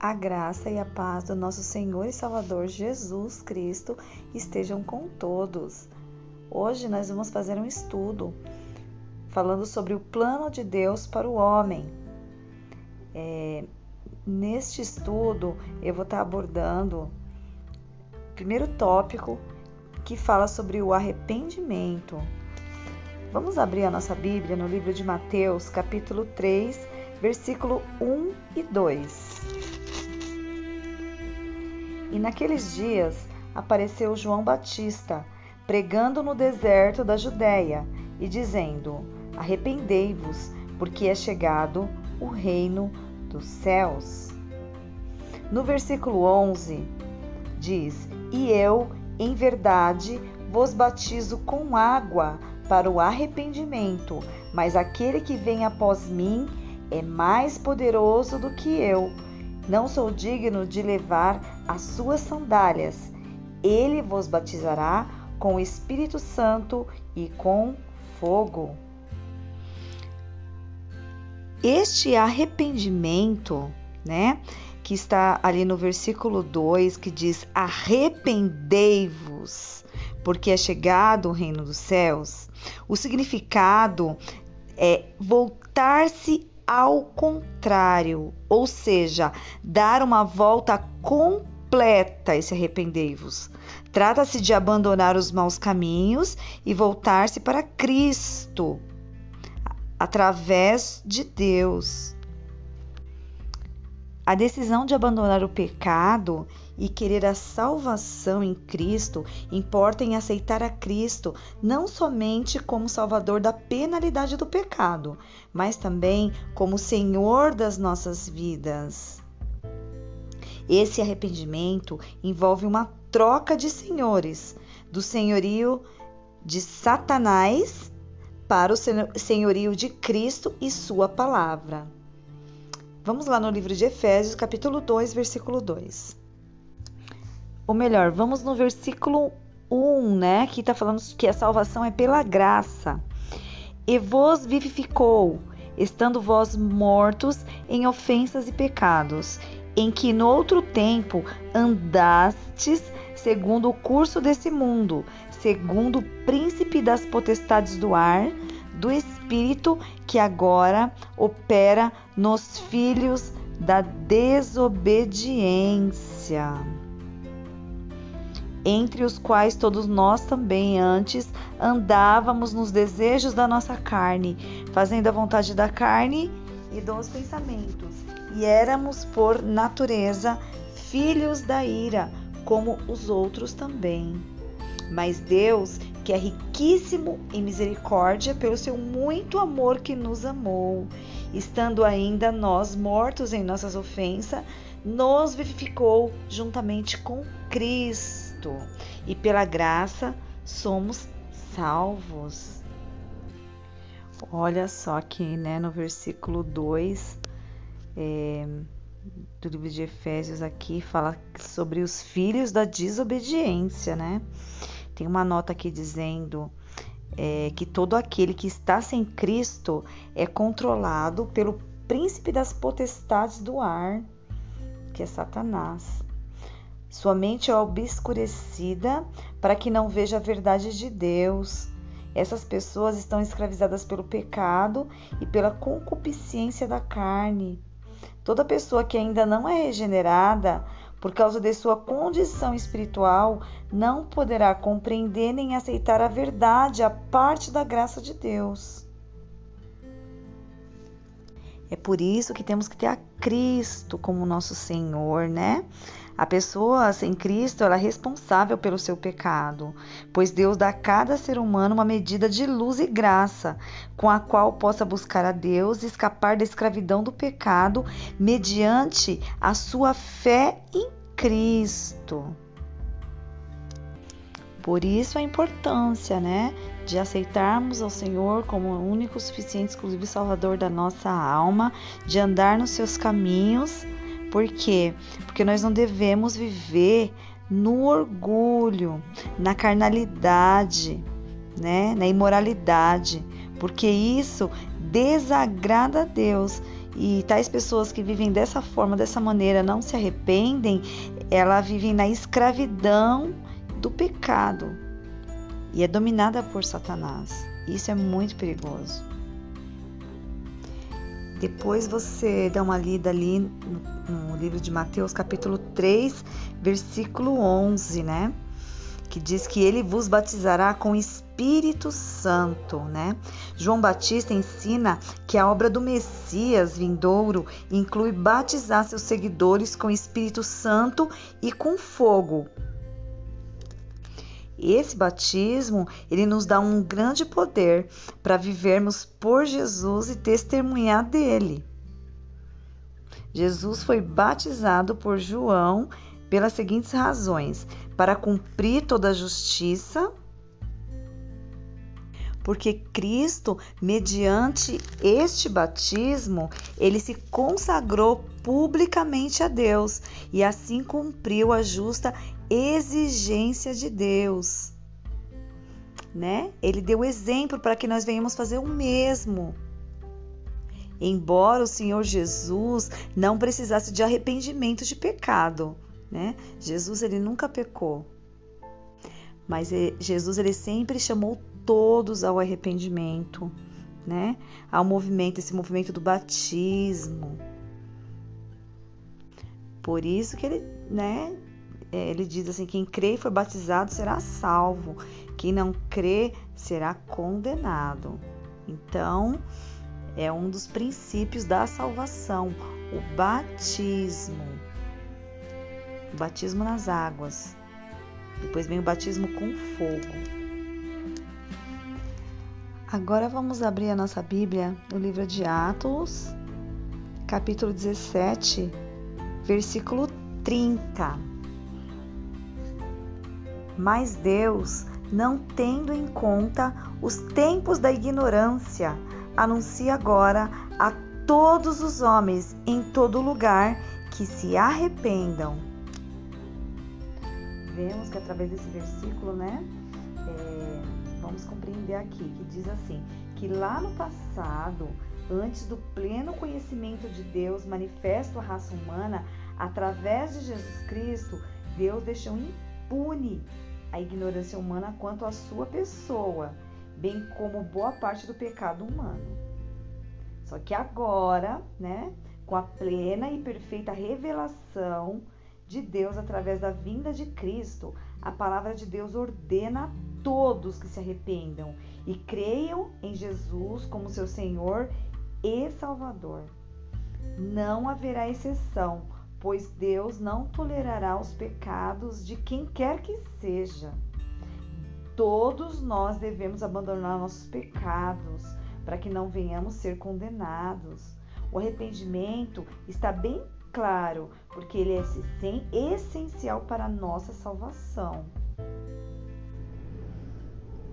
A graça e a paz do nosso Senhor e Salvador Jesus Cristo estejam com todos. Hoje nós vamos fazer um estudo falando sobre o plano de Deus para o homem. É, neste estudo eu vou estar abordando o primeiro tópico que fala sobre o arrependimento. Vamos abrir a nossa Bíblia no livro de Mateus, capítulo 3, versículo 1 e 2. E naqueles dias apareceu João Batista, pregando no deserto da Judéia e dizendo: Arrependei-vos, porque é chegado o reino dos céus. No versículo 11 diz: E eu, em verdade, vos batizo com água para o arrependimento, mas aquele que vem após mim é mais poderoso do que eu não sou digno de levar as suas sandálias. Ele vos batizará com o Espírito Santo e com fogo. Este arrependimento, né, que está ali no versículo 2, que diz: Arrependei-vos, porque é chegado o reino dos céus. O significado é voltar-se ao contrário, ou seja, dar uma volta completa esse arrependei-vos. Trata-se de abandonar os maus caminhos e voltar-se para Cristo através de Deus. A decisão de abandonar o pecado e querer a salvação em Cristo importa em aceitar a Cristo não somente como Salvador da penalidade do pecado, mas também como Senhor das nossas vidas. Esse arrependimento envolve uma troca de senhores, do senhorio de Satanás para o senhorio de Cristo e Sua palavra. Vamos lá no livro de Efésios, capítulo 2, versículo 2. Ou melhor, vamos no versículo 1, né? Que está falando que a salvação é pela graça. E vos vivificou, estando vós mortos em ofensas e pecados, em que no outro tempo andastes segundo o curso desse mundo, segundo o príncipe das potestades do ar do Espírito que agora opera nos filhos da desobediência, entre os quais todos nós também antes andávamos nos desejos da nossa carne, fazendo a vontade da carne e dos pensamentos, e éramos por natureza filhos da ira, como os outros também. Mas Deus, que é riquíssimo em misericórdia, pelo seu muito amor que nos amou, estando ainda nós mortos em nossas ofensas, nos vivificou juntamente com Cristo, e pela graça somos salvos. Olha só que né, no versículo 2 é, do livro de Efésios aqui fala sobre os filhos da desobediência, né? Tem uma nota aqui dizendo é, que todo aquele que está sem Cristo é controlado pelo príncipe das potestades do ar, que é Satanás. Sua mente é obscurecida para que não veja a verdade de Deus. Essas pessoas estão escravizadas pelo pecado e pela concupiscência da carne. Toda pessoa que ainda não é regenerada por causa de sua condição espiritual, não poderá compreender nem aceitar a verdade, a parte da graça de Deus. É por isso que temos que ter a Cristo como nosso Senhor, né? A pessoa sem Cristo ela é responsável pelo seu pecado, pois Deus dá a cada ser humano uma medida de luz e graça, com a qual possa buscar a Deus e escapar da escravidão do pecado mediante a sua fé em Cristo. Por isso a importância, né, de aceitarmos ao Senhor como o único, suficiente, exclusivo salvador da nossa alma, de andar nos seus caminhos por quê? Porque nós não devemos viver no orgulho, na carnalidade, né? na imoralidade, porque isso desagrada a Deus E tais pessoas que vivem dessa forma, dessa maneira, não se arrependem, elas vivem na escravidão do pecado e é dominada por Satanás. Isso é muito perigoso. Depois você dá uma lida ali no, no livro de Mateus, capítulo 3, versículo 11, né? que diz que ele vos batizará com Espírito Santo, né? João Batista ensina que a obra do Messias vindouro inclui batizar seus seguidores com Espírito Santo e com fogo. Esse batismo, ele nos dá um grande poder para vivermos por Jesus e testemunhar dele. Jesus foi batizado por João pelas seguintes razões: para cumprir toda a justiça, porque Cristo, mediante este batismo, ele se consagrou publicamente a Deus e assim cumpriu a justa exigência de Deus. Né? Ele deu exemplo para que nós venhamos fazer o mesmo. Embora o Senhor Jesus não precisasse de arrependimento de pecado, né? Jesus ele nunca pecou, mas Jesus ele sempre chamou todos ao arrependimento, né? Ao movimento, esse movimento do batismo. Por isso que ele, né? É, ele diz assim: quem crê e for batizado será salvo, quem não crê será condenado. Então, é um dos princípios da salvação, o batismo o batismo nas águas. Depois vem o batismo com fogo. Agora vamos abrir a nossa Bíblia no livro de Atos, capítulo 17, versículo 30. Mas Deus, não tendo em conta os tempos da ignorância, anuncia agora a todos os homens em todo lugar que se arrependam. Vemos que através desse versículo, né, é, vamos compreender aqui, que diz assim, que lá no passado, antes do pleno conhecimento de Deus manifesto à raça humana, através de Jesus Cristo, Deus deixou impune a ignorância humana quanto à sua pessoa, bem como boa parte do pecado humano. Só que agora, né, com a plena e perfeita revelação de Deus através da vinda de Cristo, a palavra de Deus ordena a todos que se arrependam e creiam em Jesus como seu Senhor e Salvador. Não haverá exceção, pois Deus não tolerará os pecados de quem quer que seja. Todos nós devemos abandonar nossos pecados para que não venhamos ser condenados. O arrependimento está bem claro, porque ele é essencial para a nossa salvação.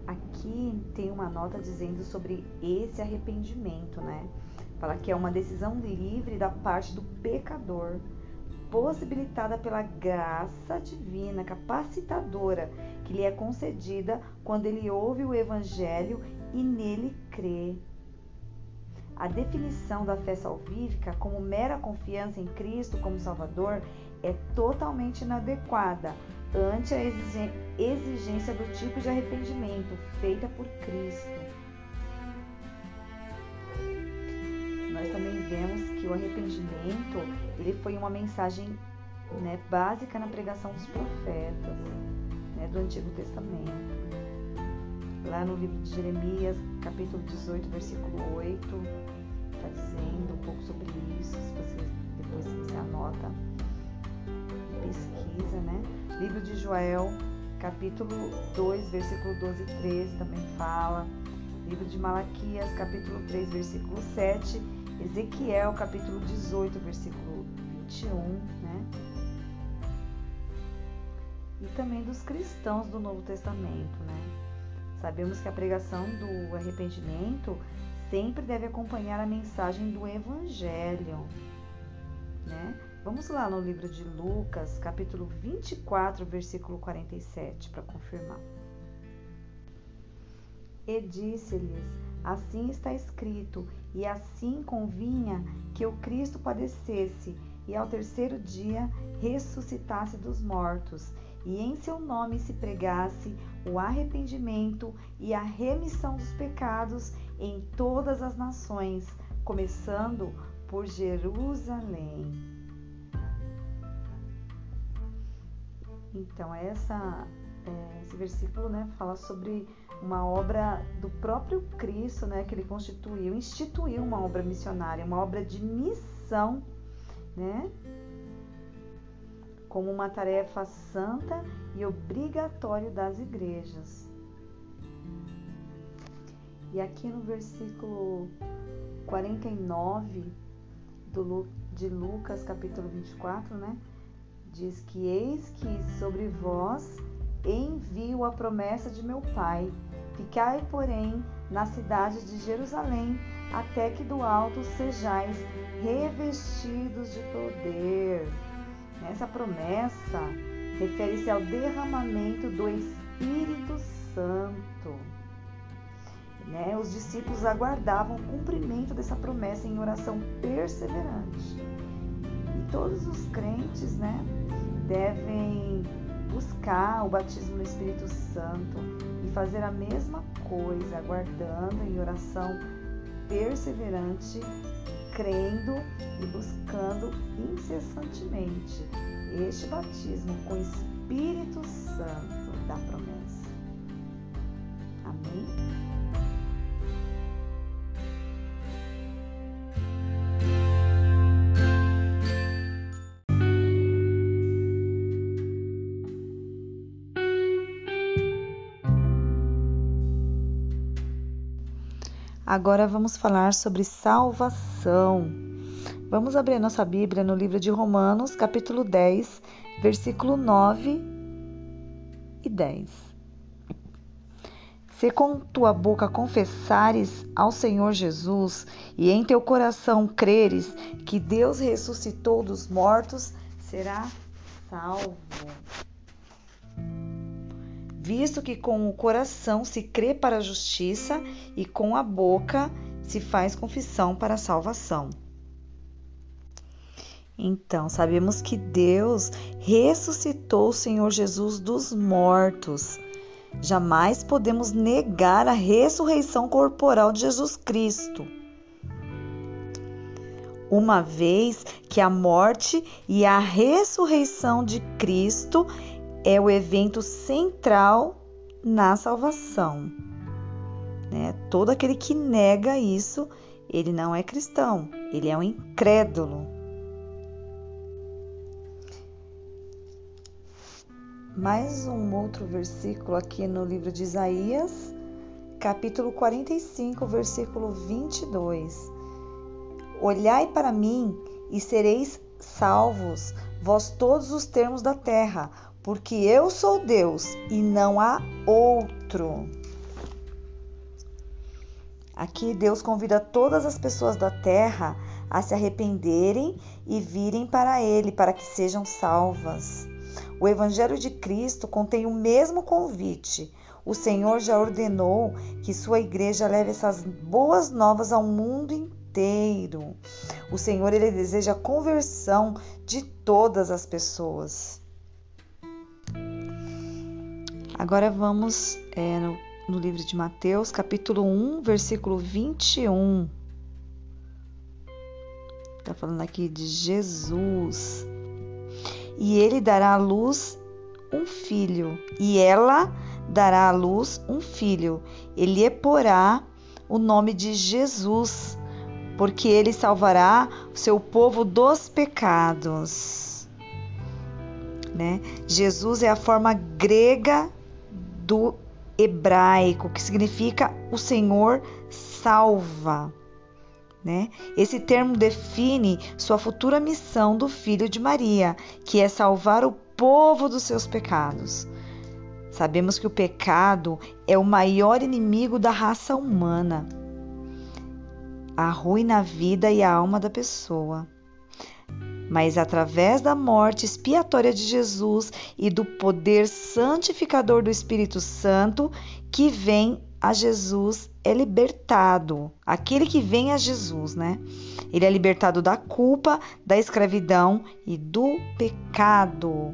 Aqui tem uma nota dizendo sobre esse arrependimento, né? Fala que é uma decisão livre da parte do pecador, possibilitada pela graça divina, capacitadora, que lhe é concedida quando ele ouve o evangelho e nele crê. A definição da fé salvífica como mera confiança em Cristo como Salvador é totalmente inadequada ante a exigência do tipo de arrependimento feita por Cristo. Nós também vemos que o arrependimento ele foi uma mensagem né, básica na pregação dos profetas né, do Antigo Testamento lá no livro de Jeremias, capítulo 18, versículo 8, está dizendo um pouco sobre isso, se você depois você anota pesquisa, né? Livro de Joel, capítulo 2, versículo 12 e 13 também fala. Livro de Malaquias, capítulo 3, versículo 7. Ezequiel, capítulo 18, versículo 21, né? E também dos cristãos do Novo Testamento, né? Sabemos que a pregação do arrependimento sempre deve acompanhar a mensagem do Evangelho. Né? Vamos lá no livro de Lucas, capítulo 24, versículo 47, para confirmar. E disse-lhes: Assim está escrito, e assim convinha que o Cristo padecesse e ao terceiro dia ressuscitasse dos mortos, e em seu nome se pregasse o arrependimento e a remissão dos pecados em todas as nações, começando por Jerusalém. Então, essa, é, esse versículo né, fala sobre uma obra do próprio Cristo, né, que ele constituiu, instituiu uma obra missionária, uma obra de missão, né, como uma tarefa santa e obrigatória das igrejas. E aqui no versículo 49 do, de Lucas, capítulo 24, né? Diz que eis que sobre vós envio a promessa de meu Pai. Ficai, porém, na cidade de Jerusalém, até que do alto sejais revestidos de poder. Essa promessa refere-se ao derramamento do Espírito Santo. Né? Os discípulos aguardavam o cumprimento dessa promessa em oração perseverante. E todos os crentes né, devem buscar o batismo no Espírito Santo fazer a mesma coisa, aguardando em oração perseverante, crendo e buscando incessantemente este batismo com o Espírito Santo da promessa. Amém? Agora vamos falar sobre salvação. Vamos abrir nossa Bíblia no livro de Romanos, capítulo 10, versículo 9 e 10. Se com tua boca confessares ao Senhor Jesus e em teu coração creres que Deus ressuscitou dos mortos, será salvo visto que com o coração se crê para a justiça e com a boca se faz confissão para a salvação. Então, sabemos que Deus ressuscitou o Senhor Jesus dos mortos. Jamais podemos negar a ressurreição corporal de Jesus Cristo. Uma vez que a morte e a ressurreição de Cristo é o evento central na salvação. Né? Todo aquele que nega isso, ele não é cristão, ele é um incrédulo. Mais um outro versículo aqui no livro de Isaías, capítulo 45, versículo 22. Olhai para mim e sereis salvos, vós todos os termos da terra, porque eu sou Deus e não há outro. Aqui Deus convida todas as pessoas da terra a se arrependerem e virem para Ele para que sejam salvas. O Evangelho de Cristo contém o mesmo convite. O Senhor já ordenou que sua igreja leve essas boas novas ao mundo inteiro. O Senhor ele deseja a conversão de todas as pessoas. Agora vamos é, no, no livro de Mateus, capítulo 1, versículo 21. Está falando aqui de Jesus. E ele dará à luz um filho, e ela dará à luz um filho. Ele lhe porá o nome de Jesus, porque ele salvará o seu povo dos pecados. Né? Jesus é a forma grega do hebraico, que significa o Senhor salva. Né? Esse termo define sua futura missão do filho de Maria, que é salvar o povo dos seus pecados. Sabemos que o pecado é o maior inimigo da raça humana. Arruina a vida e a alma da pessoa mas através da morte expiatória de Jesus e do poder santificador do Espírito Santo que vem a Jesus é libertado. Aquele que vem a Jesus, né? Ele é libertado da culpa, da escravidão e do pecado.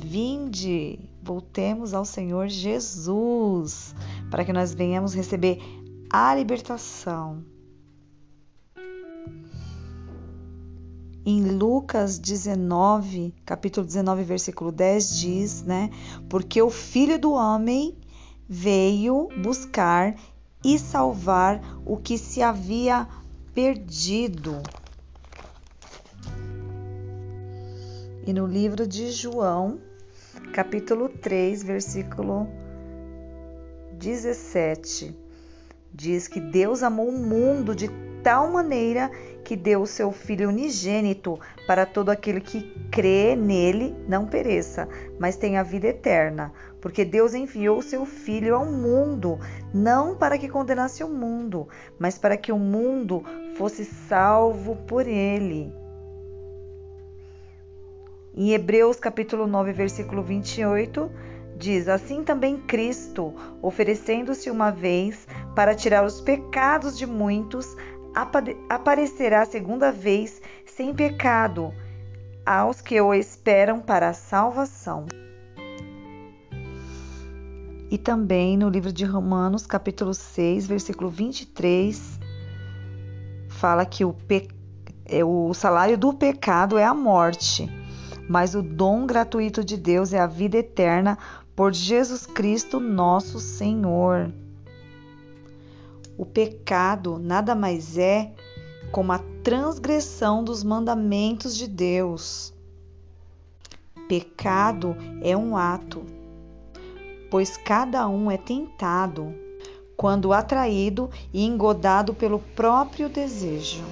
Vinde, voltemos ao Senhor Jesus, para que nós venhamos receber a libertação. Em Lucas 19, capítulo 19, versículo 10 diz, né? Porque o Filho do homem veio buscar e salvar o que se havia perdido. E no livro de João, capítulo 3, versículo 17, diz que Deus amou o mundo de tal maneira que deu o seu Filho unigênito para todo aquele que crê nele não pereça, mas tenha vida eterna. Porque Deus enviou o seu Filho ao mundo, não para que condenasse o mundo, mas para que o mundo fosse salvo por ele. Em Hebreus capítulo 9, versículo 28, diz: Assim também Cristo, oferecendo-se uma vez para tirar os pecados de muitos, aparecerá segunda vez sem pecado aos que o esperam para a salvação. E também no livro de Romanos, capítulo 6, versículo 23, fala que o, pe... É, o salário do pecado é a morte, mas o dom gratuito de Deus é a vida eterna por Jesus Cristo, nosso Senhor. O pecado nada mais é como a transgressão dos mandamentos de Deus. Pecado é um ato, pois cada um é tentado quando atraído e engodado pelo próprio desejo.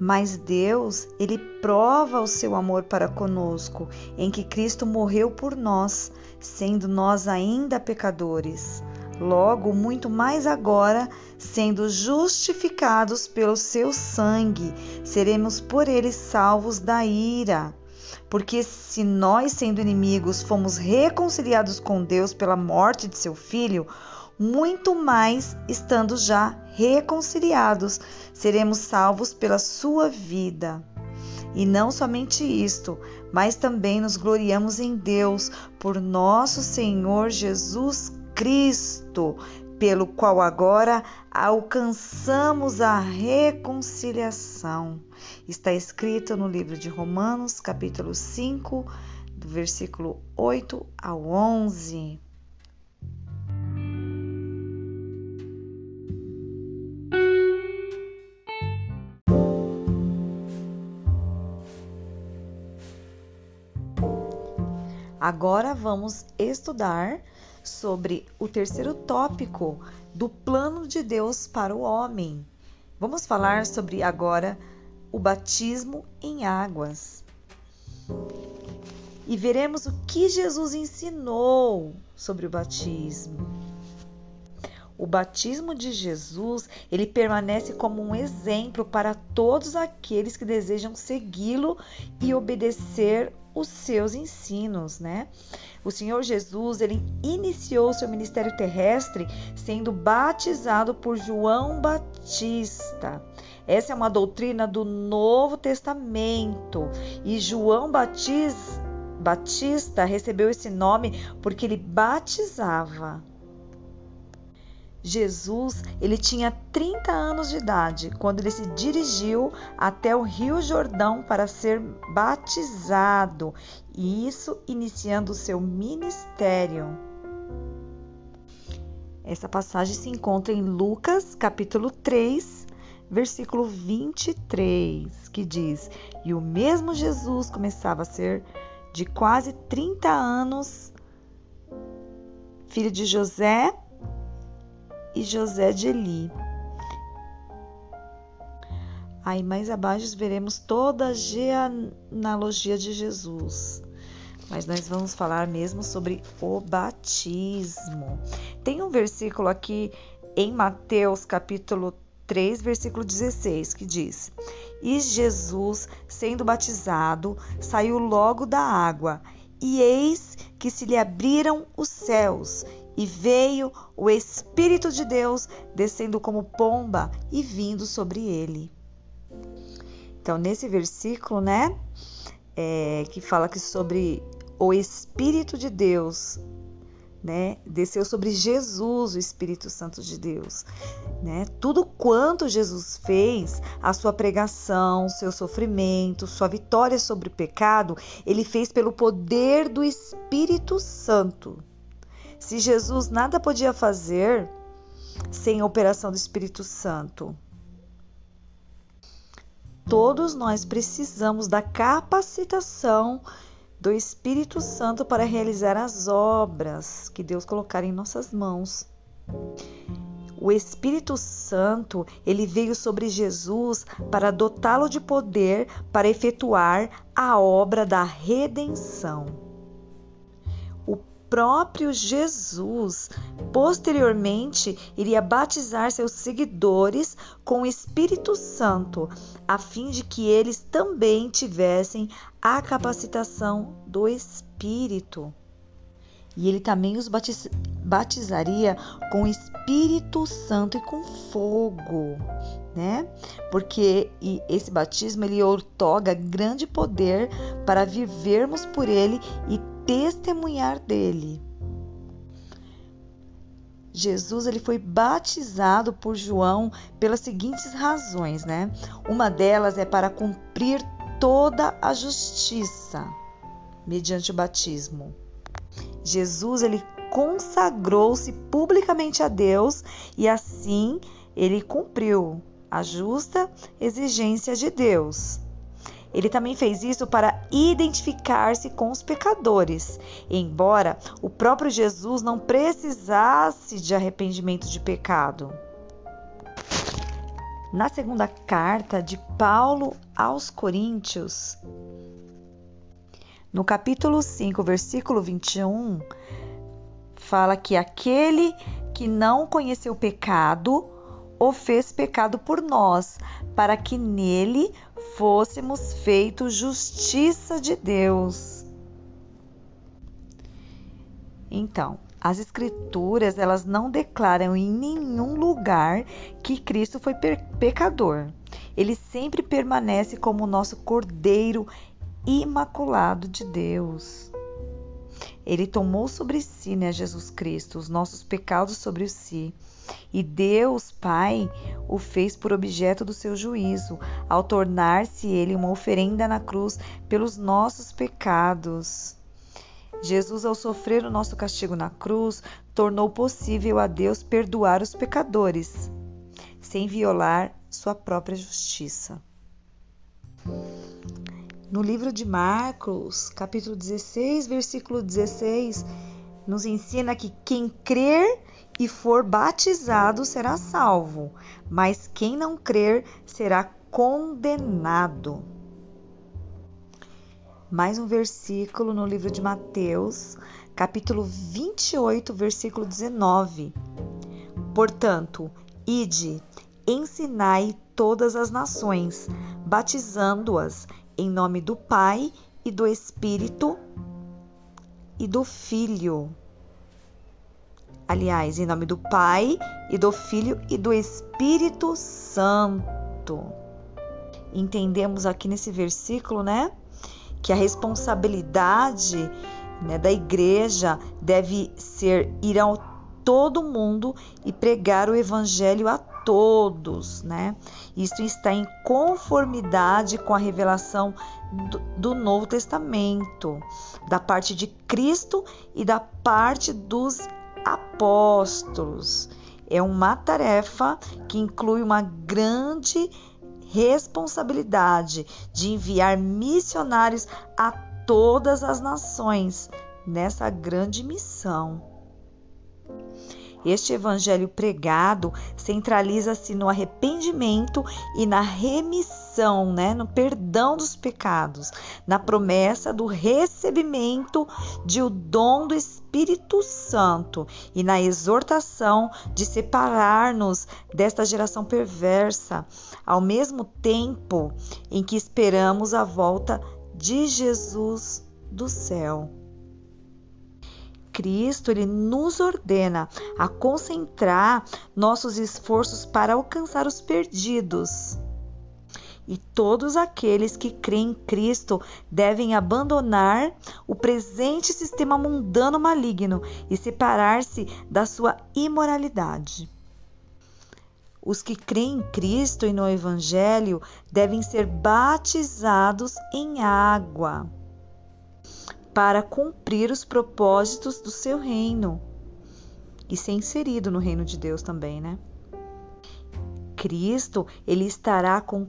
Mas Deus, ele prova o seu amor para conosco, em que Cristo morreu por nós, sendo nós ainda pecadores. Logo, muito mais agora, sendo justificados pelo seu sangue, seremos por ele salvos da ira. Porque se nós, sendo inimigos, fomos reconciliados com Deus pela morte de seu filho, muito mais estando já reconciliados, seremos salvos pela sua vida. E não somente isto, mas também nos gloriamos em Deus por nosso Senhor Jesus Cristo, pelo qual agora alcançamos a reconciliação. Está escrito no livro de Romanos, capítulo 5, do versículo 8 ao 11. Agora vamos estudar sobre o terceiro tópico do plano de Deus para o homem. Vamos falar sobre agora o batismo em águas. E veremos o que Jesus ensinou sobre o batismo. O batismo de Jesus, ele permanece como um exemplo para todos aqueles que desejam segui-lo e obedecer os seus ensinos, né? O Senhor Jesus, ele iniciou seu ministério terrestre sendo batizado por João Batista. Essa é uma doutrina do Novo Testamento e João Batista, Batista recebeu esse nome porque ele batizava. Jesus, ele tinha 30 anos de idade quando ele se dirigiu até o Rio Jordão para ser batizado, e isso iniciando o seu ministério. Essa passagem se encontra em Lucas, capítulo 3, versículo 23, que diz: E o mesmo Jesus começava a ser de quase 30 anos, filho de José e José de Eli. Aí mais abaixo veremos toda a genealogia de Jesus. Mas nós vamos falar mesmo sobre o batismo. Tem um versículo aqui em Mateus capítulo 3, versículo 16, que diz: E Jesus, sendo batizado, saiu logo da água, e eis que se lhe abriram os céus, e veio o Espírito de Deus descendo como pomba e vindo sobre ele. Então, nesse versículo, né, é, que fala que sobre o Espírito de Deus, né, desceu sobre Jesus, o Espírito Santo de Deus, né? Tudo quanto Jesus fez, a sua pregação, seu sofrimento, sua vitória sobre o pecado, ele fez pelo poder do Espírito Santo. Se Jesus nada podia fazer sem a operação do Espírito Santo. Todos nós precisamos da capacitação do Espírito Santo para realizar as obras que Deus colocar em nossas mãos. O Espírito Santo, ele veio sobre Jesus para dotá-lo de poder para efetuar a obra da redenção próprio Jesus, posteriormente, iria batizar seus seguidores com o Espírito Santo, a fim de que eles também tivessem a capacitação do Espírito. E ele também os batiz batizaria com o Espírito Santo e com fogo, né? Porque esse batismo ele otorga grande poder para vivermos por ele e testemunhar dele. Jesus ele foi batizado por João pelas seguintes razões, né? Uma delas é para cumprir toda a justiça mediante o batismo. Jesus ele consagrou-se publicamente a Deus e assim ele cumpriu a justa exigência de Deus. Ele também fez isso para identificar-se com os pecadores, embora o próprio Jesus não precisasse de arrependimento de pecado. Na segunda carta de Paulo aos Coríntios, no capítulo 5, versículo 21, fala que aquele que não conheceu pecado o fez pecado por nós, para que nele fôssemos feitos justiça de Deus. Então, as escrituras, elas não declaram em nenhum lugar que Cristo foi pecador. Ele sempre permanece como o nosso Cordeiro imaculado de Deus. Ele tomou sobre si, né, Jesus Cristo, os nossos pecados sobre si e Deus Pai o fez por objeto do seu juízo, ao tornar-se ele uma oferenda na cruz pelos nossos pecados. Jesus, ao sofrer o nosso castigo na cruz, tornou possível a Deus perdoar os pecadores, sem violar sua própria justiça. No livro de Marcos, capítulo 16, versículo 16, nos ensina que quem crer e for batizado será salvo, mas quem não crer será condenado. Mais um versículo no livro de Mateus, capítulo 28, versículo 19. Portanto, ide, ensinai todas as nações, batizando-as em nome do Pai e do Espírito e do Filho aliás, em nome do Pai e do Filho e do Espírito Santo. Entendemos aqui nesse versículo, né, que a responsabilidade né, da igreja deve ser ir ao todo mundo e pregar o evangelho a todos, né? Isso está em conformidade com a revelação do, do Novo Testamento, da parte de Cristo e da parte dos apóstolos. É uma tarefa que inclui uma grande responsabilidade de enviar missionários a todas as nações nessa grande missão. Este evangelho pregado centraliza-se no arrependimento e na remissão, né, no perdão dos pecados, na promessa do recebimento de o dom do Espírito Santo e na exortação de separar-nos desta geração perversa, ao mesmo tempo em que esperamos a volta de Jesus do céu. Cristo ele nos ordena a concentrar nossos esforços para alcançar os perdidos. E todos aqueles que creem em Cristo devem abandonar o presente sistema mundano maligno e separar-se da sua imoralidade. Os que creem em Cristo e no Evangelho devem ser batizados em água para cumprir os propósitos do seu reino e ser inserido no reino de Deus também, né? Cristo, ele estará com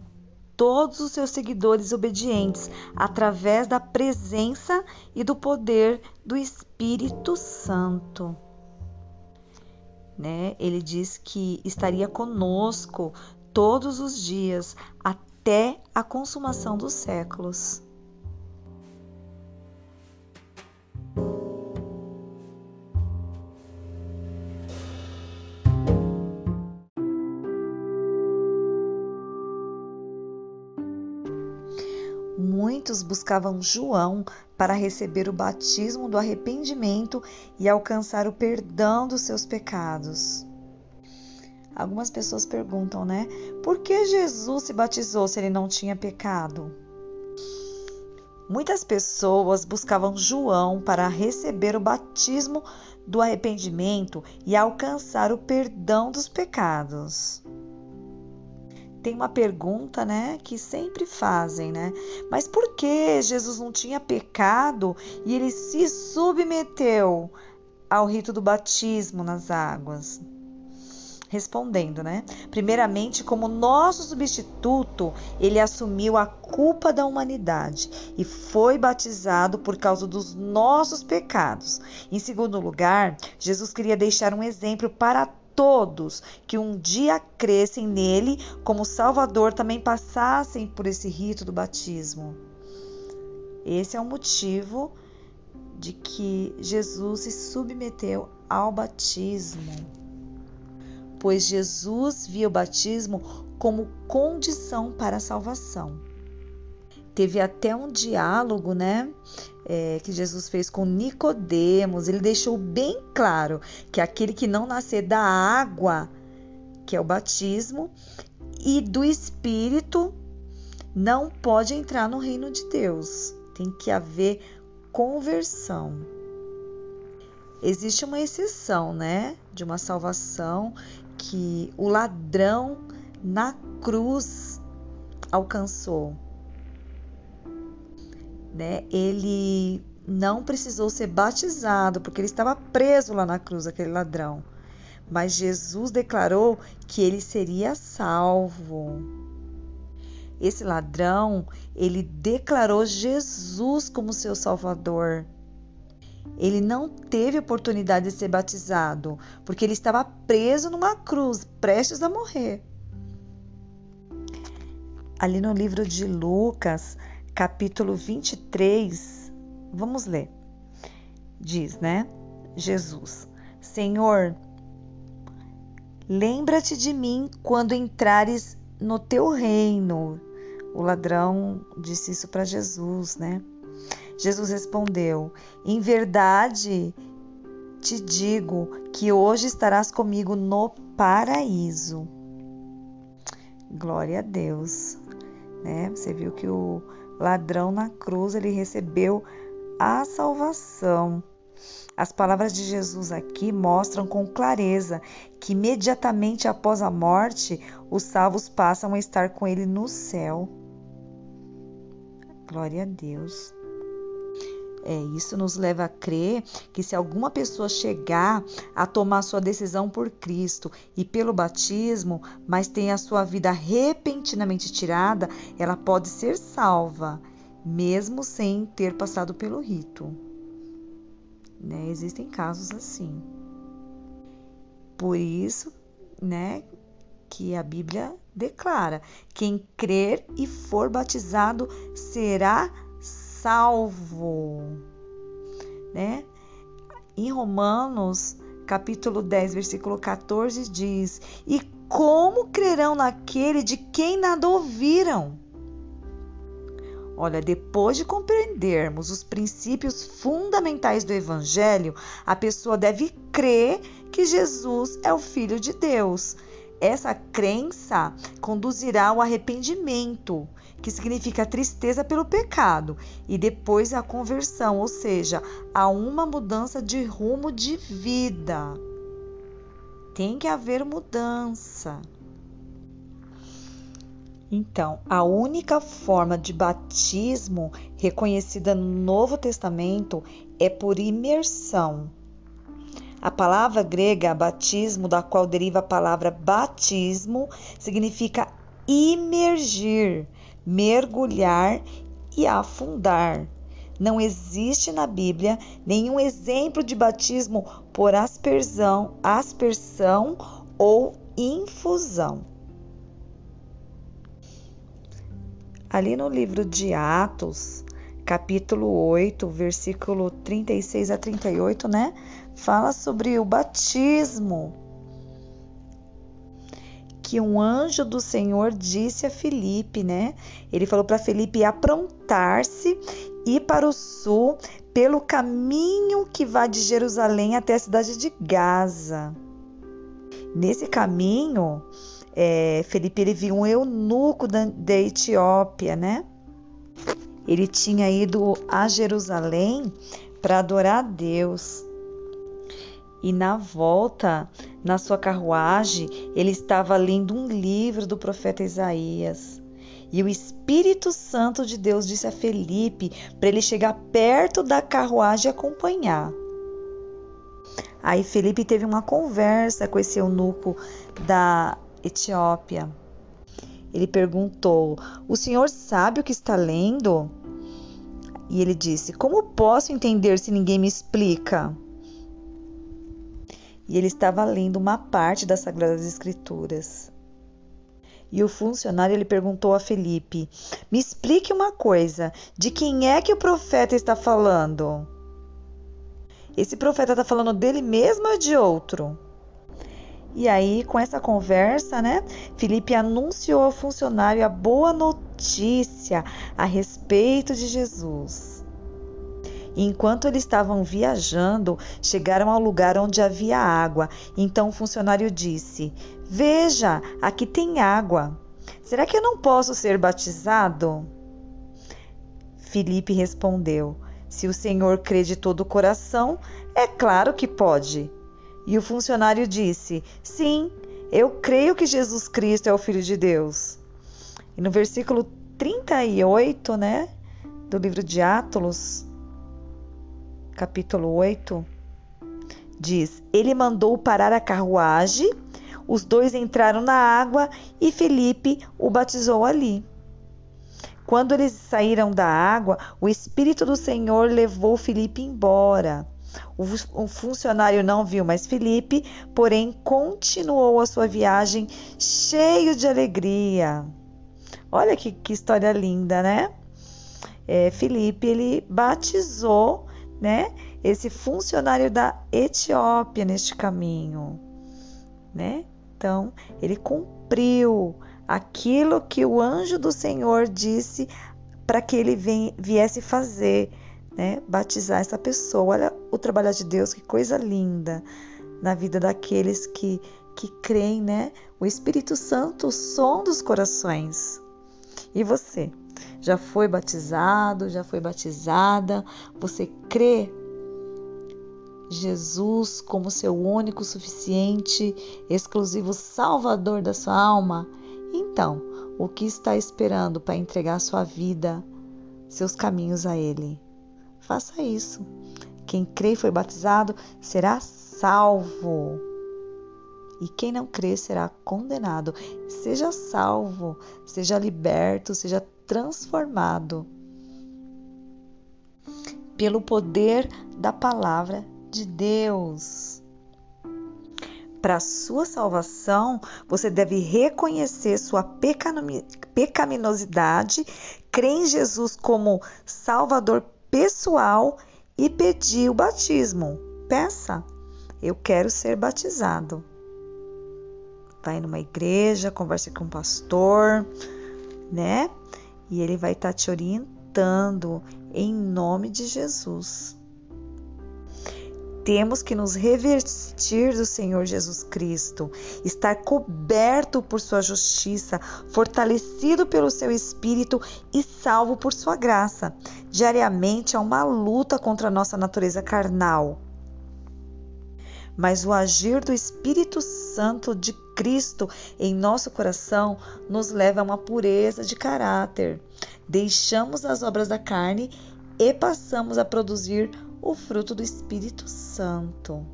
todos os seus seguidores obedientes através da presença e do poder do Espírito Santo. Né? Ele diz que estaria conosco todos os dias até a consumação dos séculos. Muitos buscavam João para receber o batismo do arrependimento e alcançar o perdão dos seus pecados. Algumas pessoas perguntam, né? Por que Jesus se batizou se ele não tinha pecado? Muitas pessoas buscavam João para receber o batismo do arrependimento e alcançar o perdão dos pecados tem uma pergunta, né, que sempre fazem, né? Mas por que Jesus não tinha pecado e ele se submeteu ao rito do batismo nas águas? Respondendo, né? Primeiramente, como nosso substituto, ele assumiu a culpa da humanidade e foi batizado por causa dos nossos pecados. Em segundo lugar, Jesus queria deixar um exemplo para todos que um dia crescem nele como Salvador também passassem por esse rito do batismo. Esse é o motivo de que Jesus se submeteu ao batismo, pois Jesus via o batismo como condição para a salvação. Teve até um diálogo, né, é, que Jesus fez com Nicodemos, ele deixou bem claro que aquele que não nascer da água, que é o batismo, e do Espírito, não pode entrar no reino de Deus. Tem que haver conversão. Existe uma exceção, né, de uma salvação que o ladrão na cruz alcançou né? Ele não precisou ser batizado porque ele estava preso lá na cruz, aquele ladrão. Mas Jesus declarou que ele seria salvo. Esse ladrão, ele declarou Jesus como seu salvador. Ele não teve oportunidade de ser batizado, porque ele estava preso numa cruz, prestes a morrer. Ali no livro de Lucas, capítulo 23, vamos ler. Diz, né? Jesus: Senhor, lembra-te de mim quando entrares no teu reino. O ladrão disse isso para Jesus, né? Jesus respondeu: Em verdade te digo que hoje estarás comigo no paraíso. Glória a Deus. Né? Você viu que o ladrão na cruz, ele recebeu a salvação. As palavras de Jesus aqui mostram com clareza que imediatamente após a morte, os salvos passam a estar com ele no céu. Glória a Deus. É, isso nos leva a crer que se alguma pessoa chegar a tomar sua decisão por Cristo e pelo batismo, mas tem a sua vida repentinamente tirada, ela pode ser salva, mesmo sem ter passado pelo rito. Né? Existem casos assim. Por isso, né, que a Bíblia declara: quem crer e for batizado será salvo salvo, né? Em Romanos, capítulo 10, versículo 14 diz: "E como crerão naquele de quem nada ouviram?" Olha, depois de compreendermos os princípios fundamentais do Evangelho, a pessoa deve crer que Jesus é o Filho de Deus. Essa crença conduzirá ao arrependimento, que significa tristeza pelo pecado, e depois a conversão, ou seja, a uma mudança de rumo de vida. Tem que haver mudança. Então, a única forma de batismo reconhecida no Novo Testamento é por imersão. A palavra grega batismo, da qual deriva a palavra batismo, significa imergir, mergulhar e afundar. Não existe na Bíblia nenhum exemplo de batismo por aspersão, aspersão ou infusão. Ali no livro de Atos, capítulo 8, versículo 36 a 38, né? Fala sobre o batismo. Que um anjo do Senhor disse a Felipe, né? Ele falou para Felipe aprontar-se ir para o sul pelo caminho que vai de Jerusalém até a cidade de Gaza. Nesse caminho, é, Felipe ele viu um eunuco da, da Etiópia, né? Ele tinha ido a Jerusalém para adorar a Deus. E na volta, na sua carruagem, ele estava lendo um livro do profeta Isaías. E o Espírito Santo de Deus disse a Felipe para ele chegar perto da carruagem e acompanhar. Aí Felipe teve uma conversa com esse eunuco da Etiópia. Ele perguntou: O senhor sabe o que está lendo? E ele disse: Como posso entender se ninguém me explica? E ele estava lendo uma parte das Sagradas Escrituras. E o funcionário ele perguntou a Felipe: Me explique uma coisa, de quem é que o profeta está falando? Esse profeta está falando dele mesmo ou de outro? E aí, com essa conversa, né, Felipe anunciou ao funcionário a boa notícia a respeito de Jesus. Enquanto eles estavam viajando, chegaram ao lugar onde havia água. Então o funcionário disse: Veja, aqui tem água. Será que eu não posso ser batizado? Felipe respondeu: Se o Senhor crê de todo o coração, é claro que pode. E o funcionário disse: Sim, eu creio que Jesus Cristo é o Filho de Deus. E no versículo 38, né, do livro de Atos, capítulo 8, diz: Ele mandou parar a carruagem, os dois entraram na água e Felipe o batizou ali. Quando eles saíram da água, o Espírito do Senhor levou Felipe embora. O funcionário não viu mais Felipe, porém continuou a sua viagem cheio de alegria. Olha que, que história linda, né? É, Felipe ele batizou, né? Esse funcionário da Etiópia neste caminho, né? Então ele cumpriu aquilo que o anjo do Senhor disse para que ele viesse fazer né, batizar essa pessoa. Olha o trabalho de Deus, que coisa linda na vida daqueles que, que creem, né? O Espírito Santo, o som dos corações. E você? Já foi batizado? Já foi batizada? Você crê Jesus como seu único, suficiente, exclusivo Salvador da sua alma? Então, o que está esperando para entregar sua vida, seus caminhos a Ele? Faça isso. Quem crê e foi batizado será salvo. E quem não crê será condenado. Seja salvo, seja liberto, seja transformado pelo poder da palavra de Deus. Para sua salvação, você deve reconhecer sua pecaminosidade, crer em Jesus como Salvador pessoal e pedir o batismo. Peça, eu quero ser batizado. Vai numa igreja, converse com o pastor, né? E ele vai estar tá te lutando em nome de Jesus. Temos que nos revestir do Senhor Jesus Cristo, estar coberto por sua justiça, fortalecido pelo seu espírito e salvo por sua graça. Diariamente há uma luta contra a nossa natureza carnal. Mas o agir do Espírito Santo de Cristo em nosso coração nos leva a uma pureza de caráter. Deixamos as obras da carne e passamos a produzir o fruto do Espírito Santo.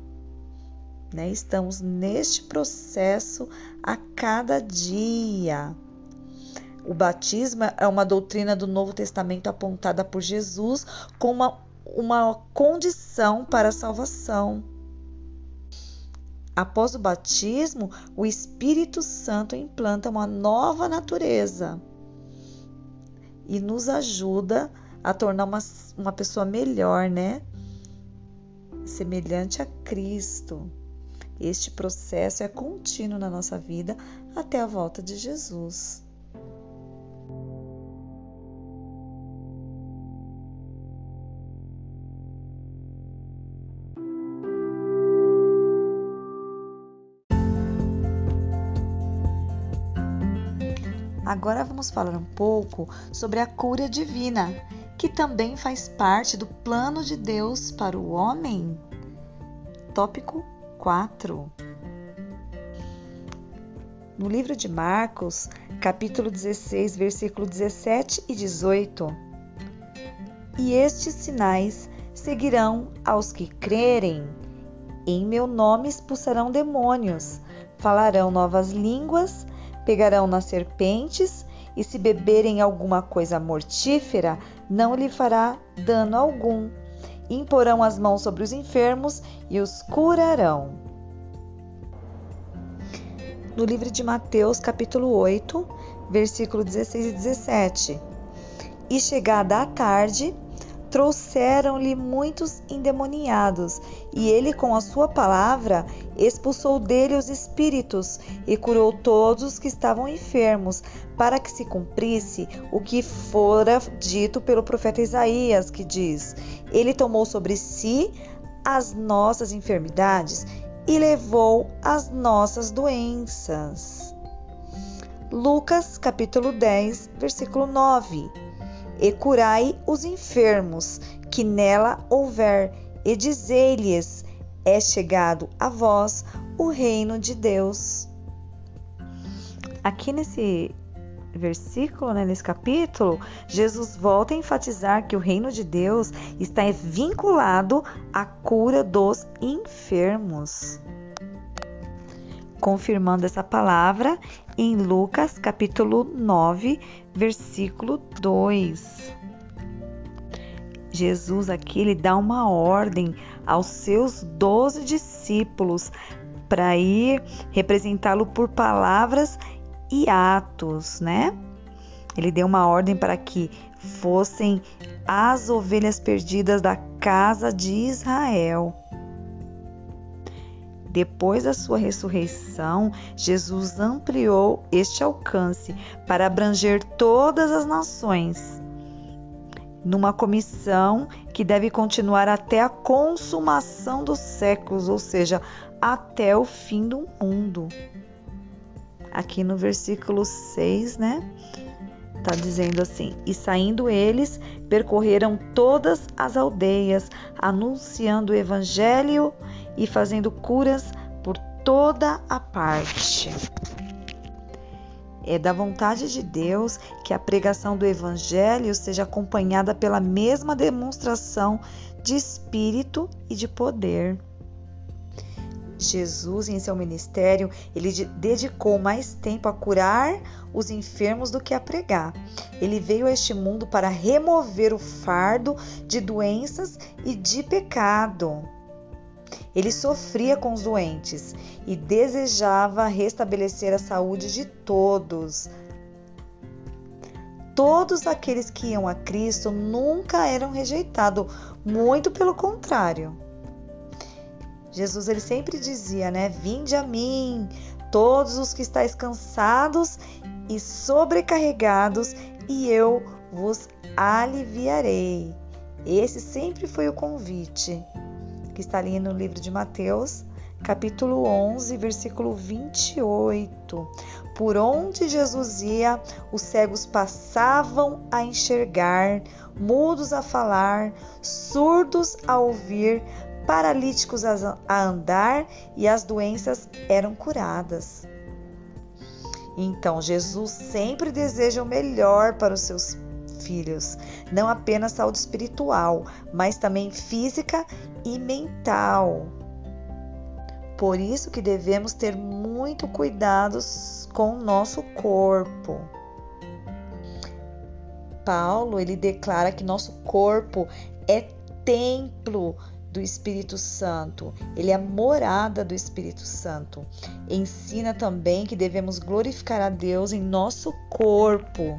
Né? Estamos neste processo a cada dia. O batismo é uma doutrina do Novo Testamento apontada por Jesus como uma, uma condição para a salvação. Após o batismo, o Espírito Santo implanta uma nova natureza e nos ajuda a tornar uma, uma pessoa melhor, né? Semelhante a Cristo. Este processo é contínuo na nossa vida até a volta de Jesus. Agora vamos falar um pouco sobre a cura divina, que também faz parte do plano de Deus para o homem. Tópico 4. No livro de Marcos, capítulo 16, versículo 17 e 18. E estes sinais seguirão aos que crerem. Em meu nome expulsarão demônios, falarão novas línguas pegarão nas serpentes, e se beberem alguma coisa mortífera, não lhe fará dano algum. Imporão as mãos sobre os enfermos e os curarão. No livro de Mateus, capítulo 8, versículo 16 e 17. E chegada a tarde, trouxeram-lhe muitos endemoniados, e ele, com a sua palavra, expulsou dele os espíritos e curou todos os que estavam enfermos, para que se cumprisse o que fora dito pelo profeta Isaías, que diz: Ele tomou sobre si as nossas enfermidades e levou as nossas doenças. Lucas capítulo 10, versículo 9 e curai os enfermos que nela houver, e dizei-lhes: É chegado a vós o reino de Deus. Aqui nesse versículo, né, nesse capítulo, Jesus volta a enfatizar que o reino de Deus está vinculado à cura dos enfermos. Confirmando essa palavra em Lucas capítulo 9, versículo 2. Jesus aqui ele dá uma ordem aos seus doze discípulos para ir representá-lo por palavras e atos, né? Ele deu uma ordem para que fossem as ovelhas perdidas da casa de Israel. Depois da sua ressurreição, Jesus ampliou este alcance para abranger todas as nações, numa comissão que deve continuar até a consumação dos séculos, ou seja, até o fim do mundo. Aqui no versículo 6, né? Tá dizendo assim: E saindo eles, percorreram todas as aldeias, anunciando o evangelho e fazendo curas por toda a parte. É da vontade de Deus que a pregação do Evangelho seja acompanhada pela mesma demonstração de espírito e de poder. Jesus, em seu ministério, ele dedicou mais tempo a curar os enfermos do que a pregar. Ele veio a este mundo para remover o fardo de doenças e de pecado. Ele sofria com os doentes e desejava restabelecer a saúde de todos. Todos aqueles que iam a Cristo nunca eram rejeitados, muito pelo contrário. Jesus ele sempre dizia, né? Vinde a mim, todos os que estáis cansados e sobrecarregados, e eu vos aliviarei. Esse sempre foi o convite que está ali no livro de Mateus, capítulo 11, versículo 28. Por onde Jesus ia, os cegos passavam a enxergar, mudos a falar, surdos a ouvir, paralíticos a andar e as doenças eram curadas. Então, Jesus sempre deseja o melhor para os seus filhos, não apenas saúde espiritual, mas também física e mental. Por isso que devemos ter muito cuidado com o nosso corpo. Paulo, ele declara que nosso corpo é templo do Espírito Santo, ele é morada do Espírito Santo. Ensina também que devemos glorificar a Deus em nosso corpo.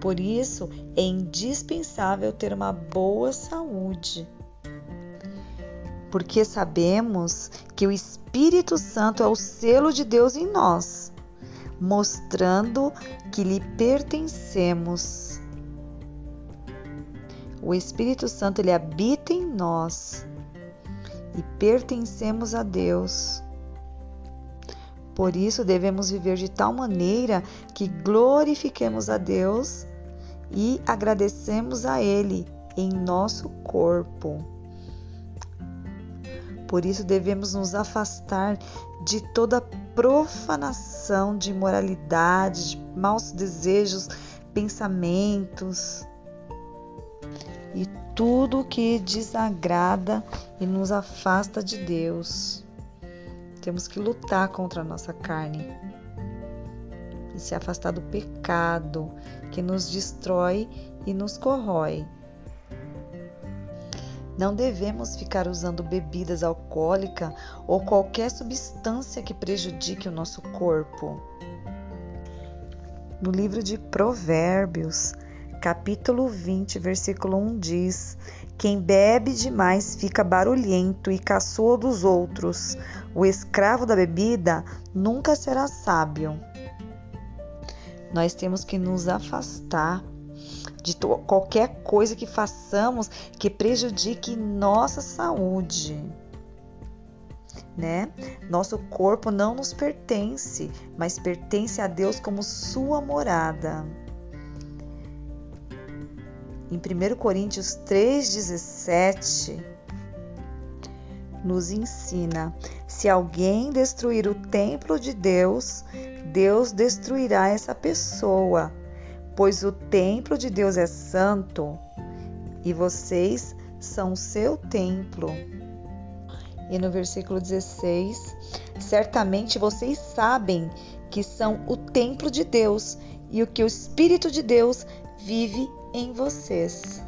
Por isso, é indispensável ter uma boa saúde. Porque sabemos que o Espírito Santo é o selo de Deus em nós, mostrando que lhe pertencemos. O Espírito Santo ele habita em nós e pertencemos a Deus. Por isso devemos viver de tal maneira que glorifiquemos a Deus e agradecemos a Ele em nosso corpo. Por isso devemos nos afastar de toda profanação de imoralidade, de maus desejos, pensamentos e tudo que desagrada e nos afasta de Deus. Temos que lutar contra a nossa carne e se afastar do pecado que nos destrói e nos corrói. Não devemos ficar usando bebidas alcoólicas ou qualquer substância que prejudique o nosso corpo. No livro de Provérbios, capítulo 20, versículo 1 diz: Quem bebe demais fica barulhento e caçoa dos outros. O escravo da bebida nunca será sábio. Nós temos que nos afastar de qualquer coisa que façamos que prejudique nossa saúde. Né? Nosso corpo não nos pertence, mas pertence a Deus como sua morada. Em 1 Coríntios 3,17, nos ensina: se alguém destruir o templo de Deus, Deus destruirá essa pessoa, pois o templo de Deus é santo e vocês são seu templo. E no versículo 16: certamente vocês sabem que são o templo de Deus e o que o Espírito de Deus vive em vocês.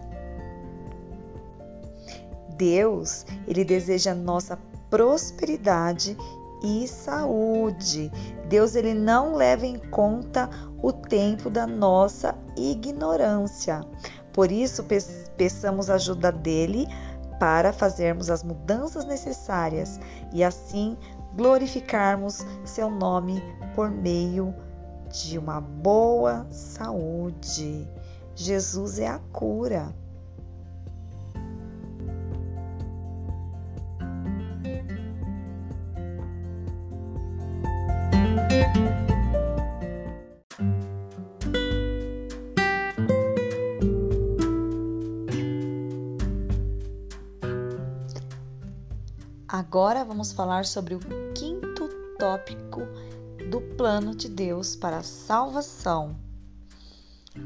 Deus, ele deseja nossa prosperidade e saúde. Deus ele não leva em conta o tempo da nossa ignorância. Por isso peçamos ajuda dele para fazermos as mudanças necessárias e assim glorificarmos seu nome por meio de uma boa saúde. Jesus é a cura. Agora vamos falar sobre o quinto tópico do plano de Deus para a salvação.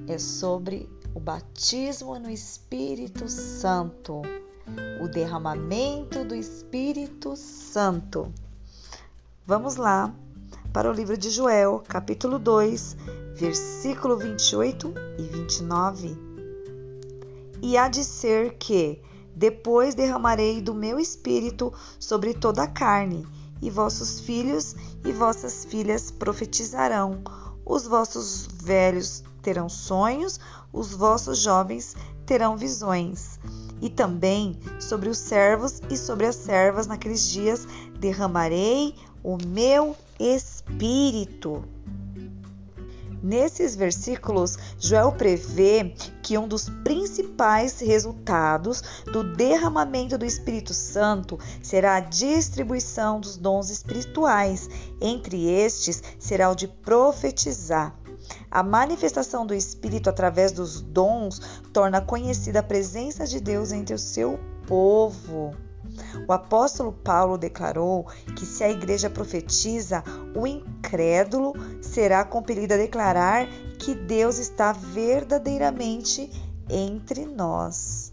É sobre o batismo no Espírito Santo, o derramamento do Espírito Santo. Vamos lá para o livro de Joel, capítulo 2, versículo 28 e 29. E há de ser que depois derramarei do meu espírito sobre toda a carne, e vossos filhos e vossas filhas profetizarão, os vossos velhos terão sonhos, os vossos jovens terão visões. E também sobre os servos e sobre as servas naqueles dias derramarei o meu espírito. Nesses versículos, Joel prevê que um dos principais resultados do derramamento do Espírito Santo será a distribuição dos dons espirituais. Entre estes, será o de profetizar. A manifestação do Espírito através dos dons torna conhecida a presença de Deus entre o seu povo. O apóstolo Paulo declarou que se a igreja profetiza, o incrédulo será compelido a declarar que Deus está verdadeiramente entre nós.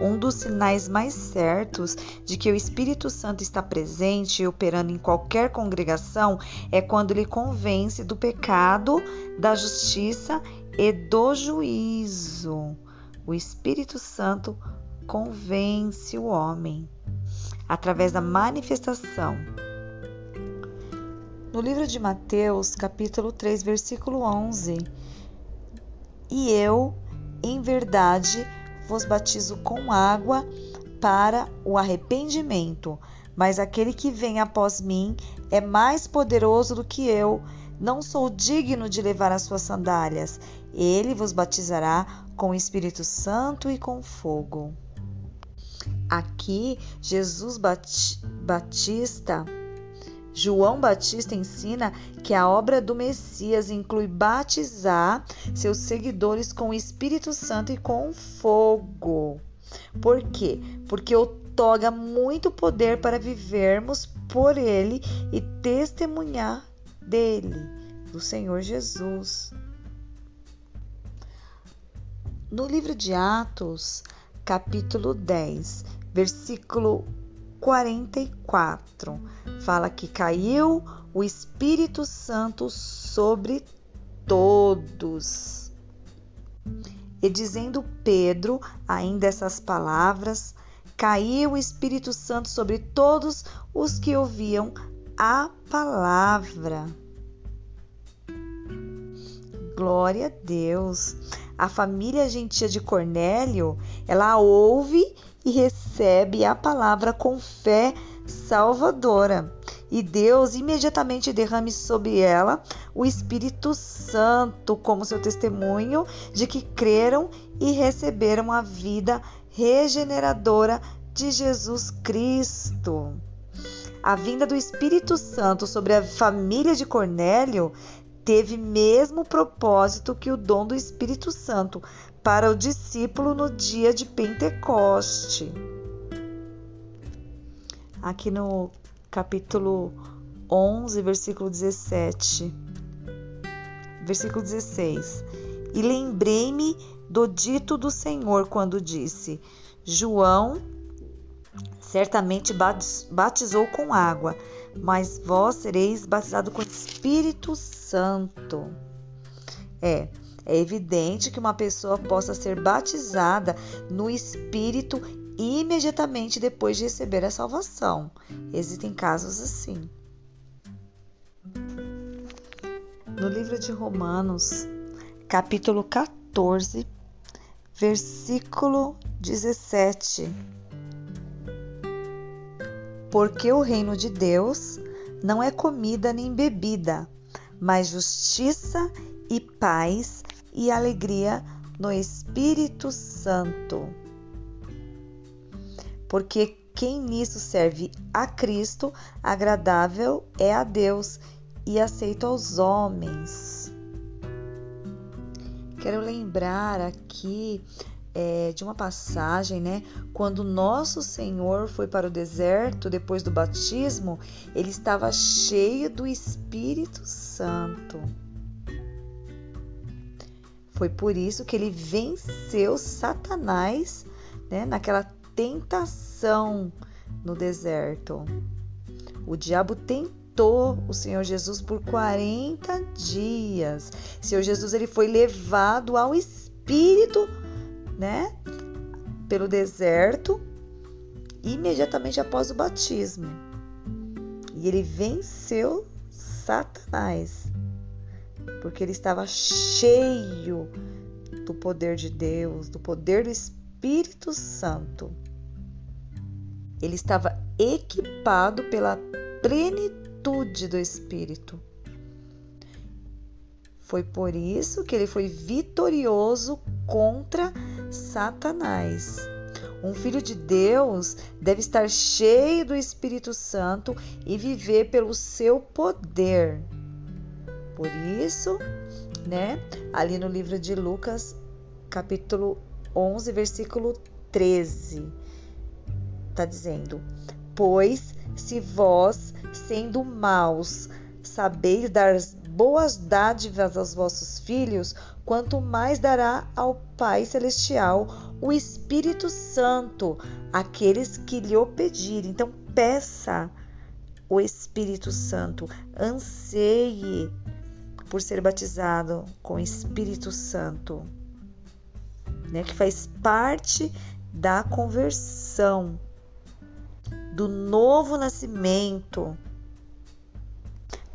Um dos sinais mais certos de que o Espírito Santo está presente e operando em qualquer congregação é quando ele convence do pecado, da justiça e do juízo. O Espírito Santo convence o homem através da manifestação. No livro de Mateus, capítulo 3, versículo 11: E eu, em verdade, vos batizo com água para o arrependimento, mas aquele que vem após mim é mais poderoso do que eu. Não sou digno de levar as suas sandálias. Ele vos batizará com o Espírito Santo e com fogo. Aqui, Jesus Batista, João Batista ensina que a obra do Messias inclui batizar seus seguidores com o Espírito Santo e com fogo. Por quê? Porque otorga muito poder para vivermos por ele e testemunhar dele, do Senhor Jesus. No livro de Atos, capítulo 10, versículo 44, fala que caiu o Espírito Santo sobre todos. E dizendo Pedro ainda essas palavras, caiu o Espírito Santo sobre todos os que ouviam a palavra. Glória a Deus. A família gentia de Cornélio, ela ouve e recebe a palavra com fé salvadora. E Deus imediatamente derrame sobre ela o Espírito Santo como seu testemunho de que creram e receberam a vida regeneradora de Jesus Cristo. A vinda do Espírito Santo sobre a família de Cornélio teve mesmo propósito que o dom do Espírito Santo para o discípulo no dia de Pentecoste. Aqui no capítulo 11, versículo 17. Versículo 16. E lembrei-me do dito do Senhor quando disse: João certamente batizou com água, mas vós sereis batizados com Espírito Santo. É, é evidente que uma pessoa possa ser batizada no Espírito imediatamente depois de receber a salvação. Existem casos assim. No livro de Romanos, capítulo 14, versículo 17 porque o reino de Deus não é comida nem bebida, mas justiça e paz e alegria no Espírito Santo. Porque quem nisso serve a Cristo, agradável é a Deus e aceito aos homens. Quero lembrar aqui é, de uma passagem, né? Quando nosso Senhor foi para o deserto depois do batismo, ele estava cheio do Espírito Santo. Foi por isso que ele venceu Satanás, né? Naquela tentação no deserto. O diabo tentou o Senhor Jesus por 40 dias. O Senhor Jesus ele foi levado ao Espírito né, pelo deserto imediatamente após o batismo. E ele venceu Satanás, porque ele estava cheio do poder de Deus, do poder do Espírito Santo. Ele estava equipado pela plenitude do Espírito. Foi por isso que ele foi vitorioso contra Satanás. Um filho de Deus deve estar cheio do Espírito Santo e viver pelo seu poder. Por isso, né, ali no livro de Lucas, capítulo 11, versículo 13, está dizendo: Pois se vós, sendo maus, sabeis dar boas dádivas aos vossos filhos, quanto mais dará ao Pai Celestial o Espírito Santo àqueles que lhe o pedirem. Então, peça o Espírito Santo, anseie por ser batizado com Espírito Santo, né, que faz parte da conversão, do novo nascimento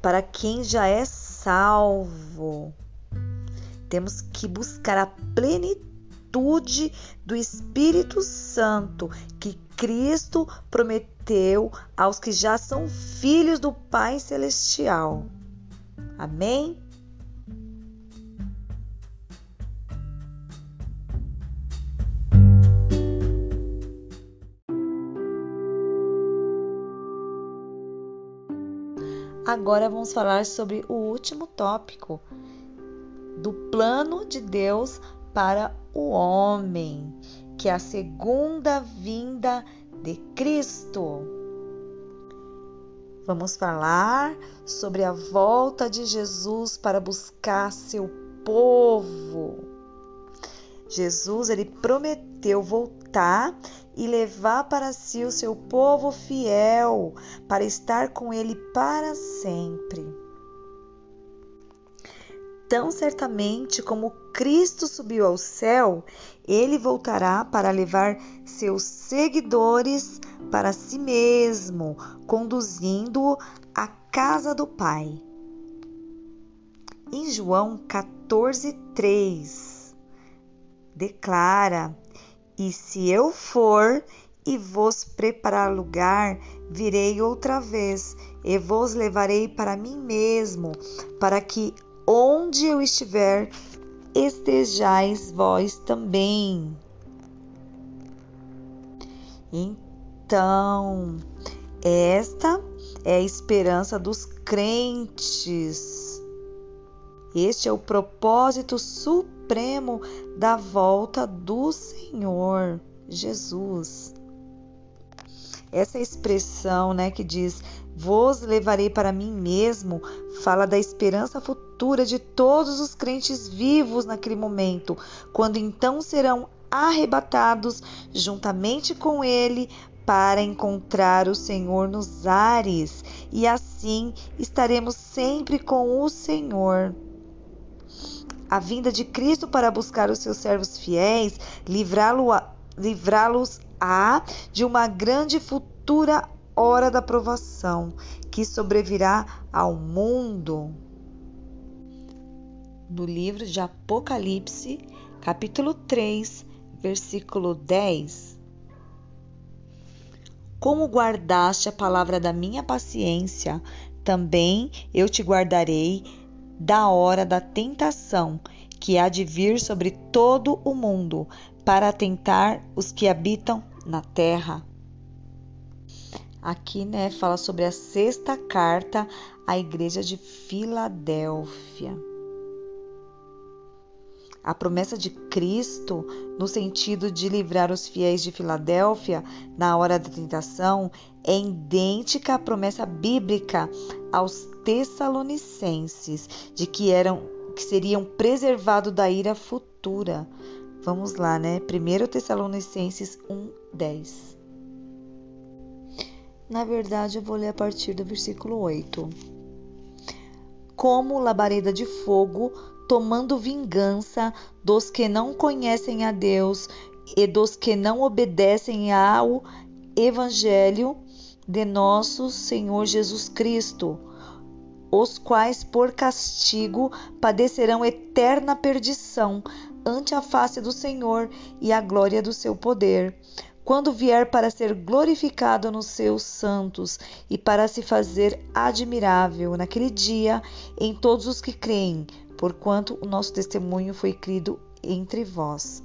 para quem já é salvo. Temos que buscar a plenitude do Espírito Santo que Cristo prometeu aos que já são filhos do Pai Celestial. Amém? Agora vamos falar sobre o último tópico do plano de Deus para o homem, que é a segunda vinda de Cristo. Vamos falar sobre a volta de Jesus para buscar seu povo. Jesus ele prometeu voltar e levar para si o seu povo fiel, para estar com ele para sempre. Tão certamente como Cristo subiu ao céu, ele voltará para levar seus seguidores para si mesmo, conduzindo-o à casa do Pai. Em João 14:3 declara: e se eu for e vos preparar lugar, virei outra vez e vos levarei para mim mesmo, para que onde eu estiver, estejais vós também. Então, esta é a esperança dos crentes. Este é o propósito supremo da volta do Senhor Jesus. Essa expressão, né, que diz: "Vos levarei para mim mesmo", fala da esperança futura de todos os crentes vivos naquele momento, quando então serão arrebatados juntamente com ele para encontrar o Senhor nos ares, e assim estaremos sempre com o Senhor a vinda de Cristo para buscar os seus servos fiéis, livrá-los-á de uma grande futura hora da provação que sobrevirá ao mundo. No livro de Apocalipse, capítulo 3, versículo 10. Como guardaste a palavra da minha paciência, também eu te guardarei da hora da tentação que há de vir sobre todo o mundo para tentar os que habitam na terra. Aqui, né, fala sobre a sexta carta à igreja de Filadélfia. A promessa de Cristo, no sentido de livrar os fiéis de Filadélfia na hora da tentação, é idêntica à promessa bíblica aos Tessalonicenses de que eram que seriam preservados da ira futura. Vamos lá, né? 1 Tessalonicenses 1:10. Na verdade, eu vou ler a partir do versículo 8. Como labareda de fogo tomando vingança dos que não conhecem a Deus e dos que não obedecem ao Evangelho de nosso Senhor Jesus Cristo, os quais por castigo padecerão eterna perdição ante a face do Senhor e a glória do seu poder, quando vier para ser glorificado nos seus santos e para se fazer admirável naquele dia em todos os que creem porquanto o nosso testemunho foi crido entre vós.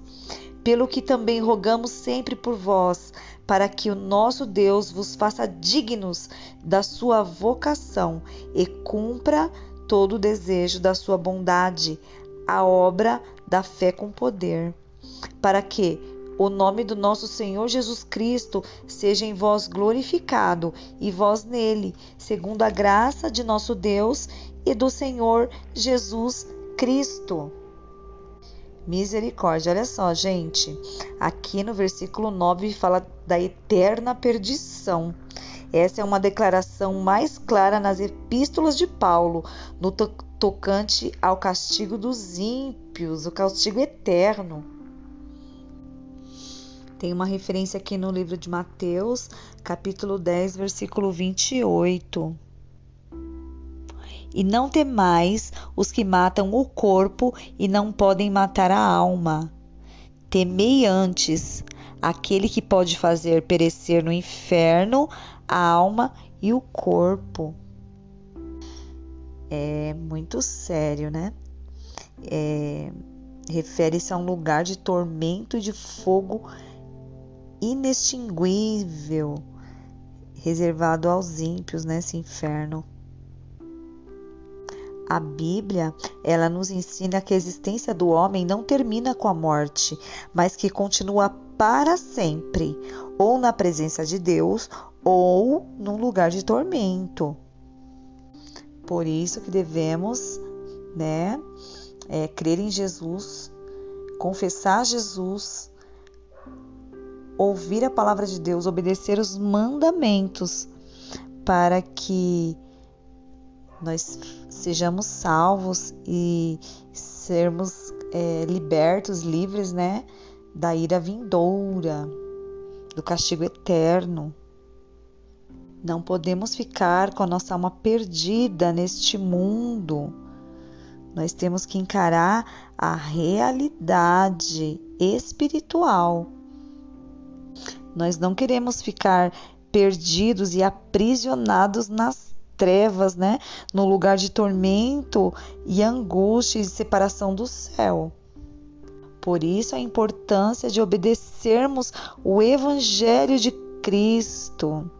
Pelo que também rogamos sempre por vós, para que o nosso Deus vos faça dignos da sua vocação e cumpra todo o desejo da sua bondade, a obra da fé com poder, para que o nome do nosso Senhor Jesus Cristo seja em vós glorificado e vós nele, segundo a graça de nosso Deus e do Senhor Jesus Cristo. Misericórdia, olha só, gente. Aqui no versículo 9 fala da eterna perdição. Essa é uma declaração mais clara nas epístolas de Paulo, no to tocante ao castigo dos ímpios, o castigo eterno. Tem uma referência aqui no livro de Mateus, capítulo 10, versículo 28. E não temais os que matam o corpo e não podem matar a alma. Temei antes aquele que pode fazer perecer no inferno a alma e o corpo. É muito sério, né? É, Refere-se a um lugar de tormento e de fogo inextinguível reservado aos ímpios nesse inferno. A Bíblia, ela nos ensina que a existência do homem não termina com a morte, mas que continua para sempre, ou na presença de Deus, ou num lugar de tormento. Por isso que devemos, né, é, crer em Jesus, confessar Jesus, ouvir a palavra de Deus, obedecer os mandamentos, para que nós sejamos salvos e sermos é, libertos, livres, né, da ira vindoura, do castigo eterno. Não podemos ficar com a nossa alma perdida neste mundo. Nós temos que encarar a realidade espiritual nós não queremos ficar perdidos e aprisionados nas trevas, né? No lugar de tormento e angústia e separação do céu. Por isso a importância de obedecermos o evangelho de Cristo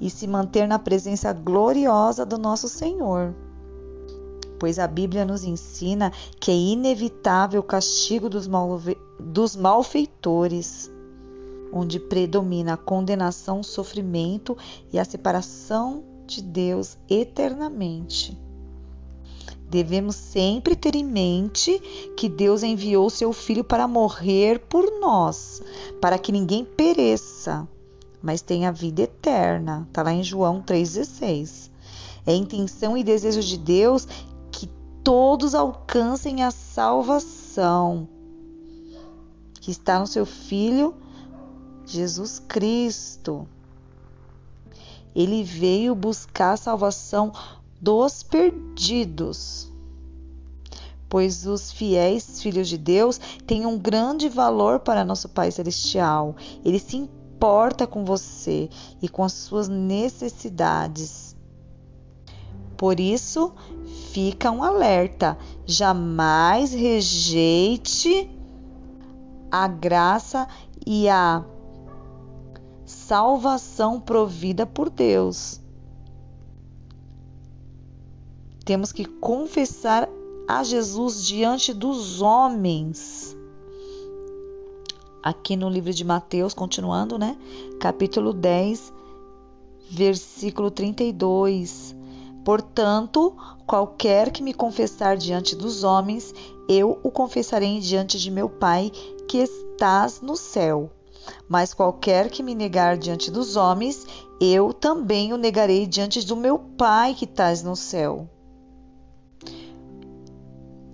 e se manter na presença gloriosa do nosso Senhor. Pois a Bíblia nos ensina que é inevitável o castigo dos, dos malfeitores, onde predomina a condenação, o sofrimento e a separação de Deus eternamente. Devemos sempre ter em mente que Deus enviou seu Filho para morrer por nós, para que ninguém pereça, mas tenha vida eterna. Está lá em João 3,16. É intenção e desejo de Deus que todos alcancem a salvação que está no seu Filho Jesus Cristo. Ele veio buscar a salvação dos perdidos. Pois os fiéis filhos de Deus têm um grande valor para nosso Pai Celestial. Ele se importa com você e com as suas necessidades. Por isso, fica um alerta: jamais rejeite a graça e a salvação provida por Deus. Temos que confessar a Jesus diante dos homens. Aqui no livro de Mateus, continuando, né? Capítulo 10, versículo 32. Portanto, qualquer que me confessar diante dos homens, eu o confessarei diante de meu Pai que estás no céu. Mas qualquer que me negar diante dos homens, eu também o negarei diante do meu Pai que estás no céu.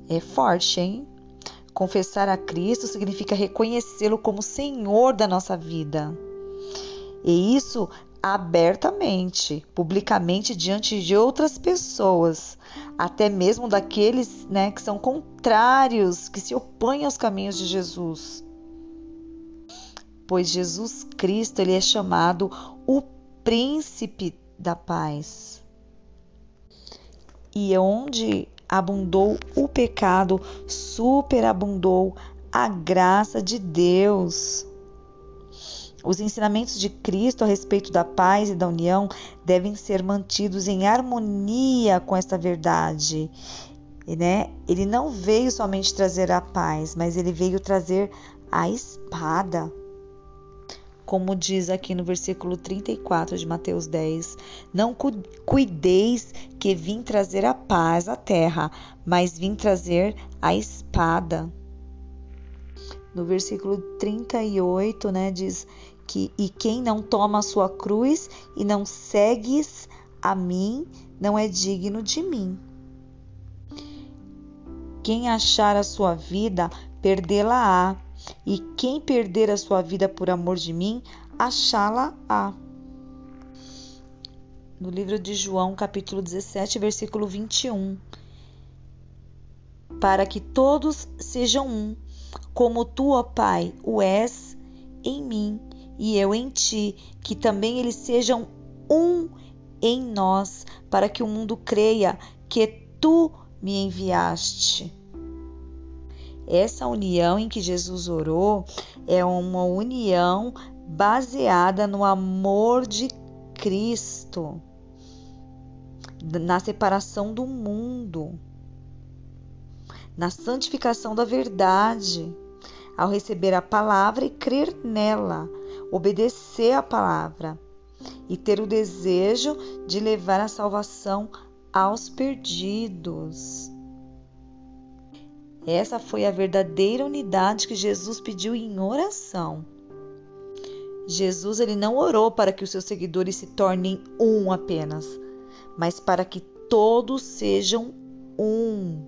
É forte, hein? Confessar a Cristo significa reconhecê-lo como Senhor da nossa vida. E isso abertamente, publicamente diante de outras pessoas, até mesmo daqueles né, que são contrários, que se opõem aos caminhos de Jesus. Pois Jesus Cristo ele é chamado o príncipe da paz. E onde abundou o pecado, superabundou a graça de Deus. Os ensinamentos de Cristo a respeito da paz e da união devem ser mantidos em harmonia com esta verdade. E, né? Ele não veio somente trazer a paz, mas ele veio trazer a espada. Como diz aqui no versículo 34 de Mateus 10: Não cuideis que vim trazer a paz à terra, mas vim trazer a espada. No versículo 38, né, diz: que e quem não toma a sua cruz e não segues a mim não é digno de mim. Quem achar a sua vida, perdê-la-á, e quem perder a sua vida por amor de mim, achá-la-á. No livro de João, capítulo 17, versículo 21. Para que todos sejam um, como tu, ó Pai, o és em mim e eu em ti, que também eles sejam um em nós, para que o mundo creia que tu me enviaste. Essa união em que Jesus orou é uma união baseada no amor de Cristo, na separação do mundo, na santificação da verdade, ao receber a palavra e crer nela obedecer a palavra e ter o desejo de levar a salvação aos perdidos. Essa foi a verdadeira unidade que Jesus pediu em oração. Jesus ele não orou para que os seus seguidores se tornem um apenas, mas para que todos sejam um.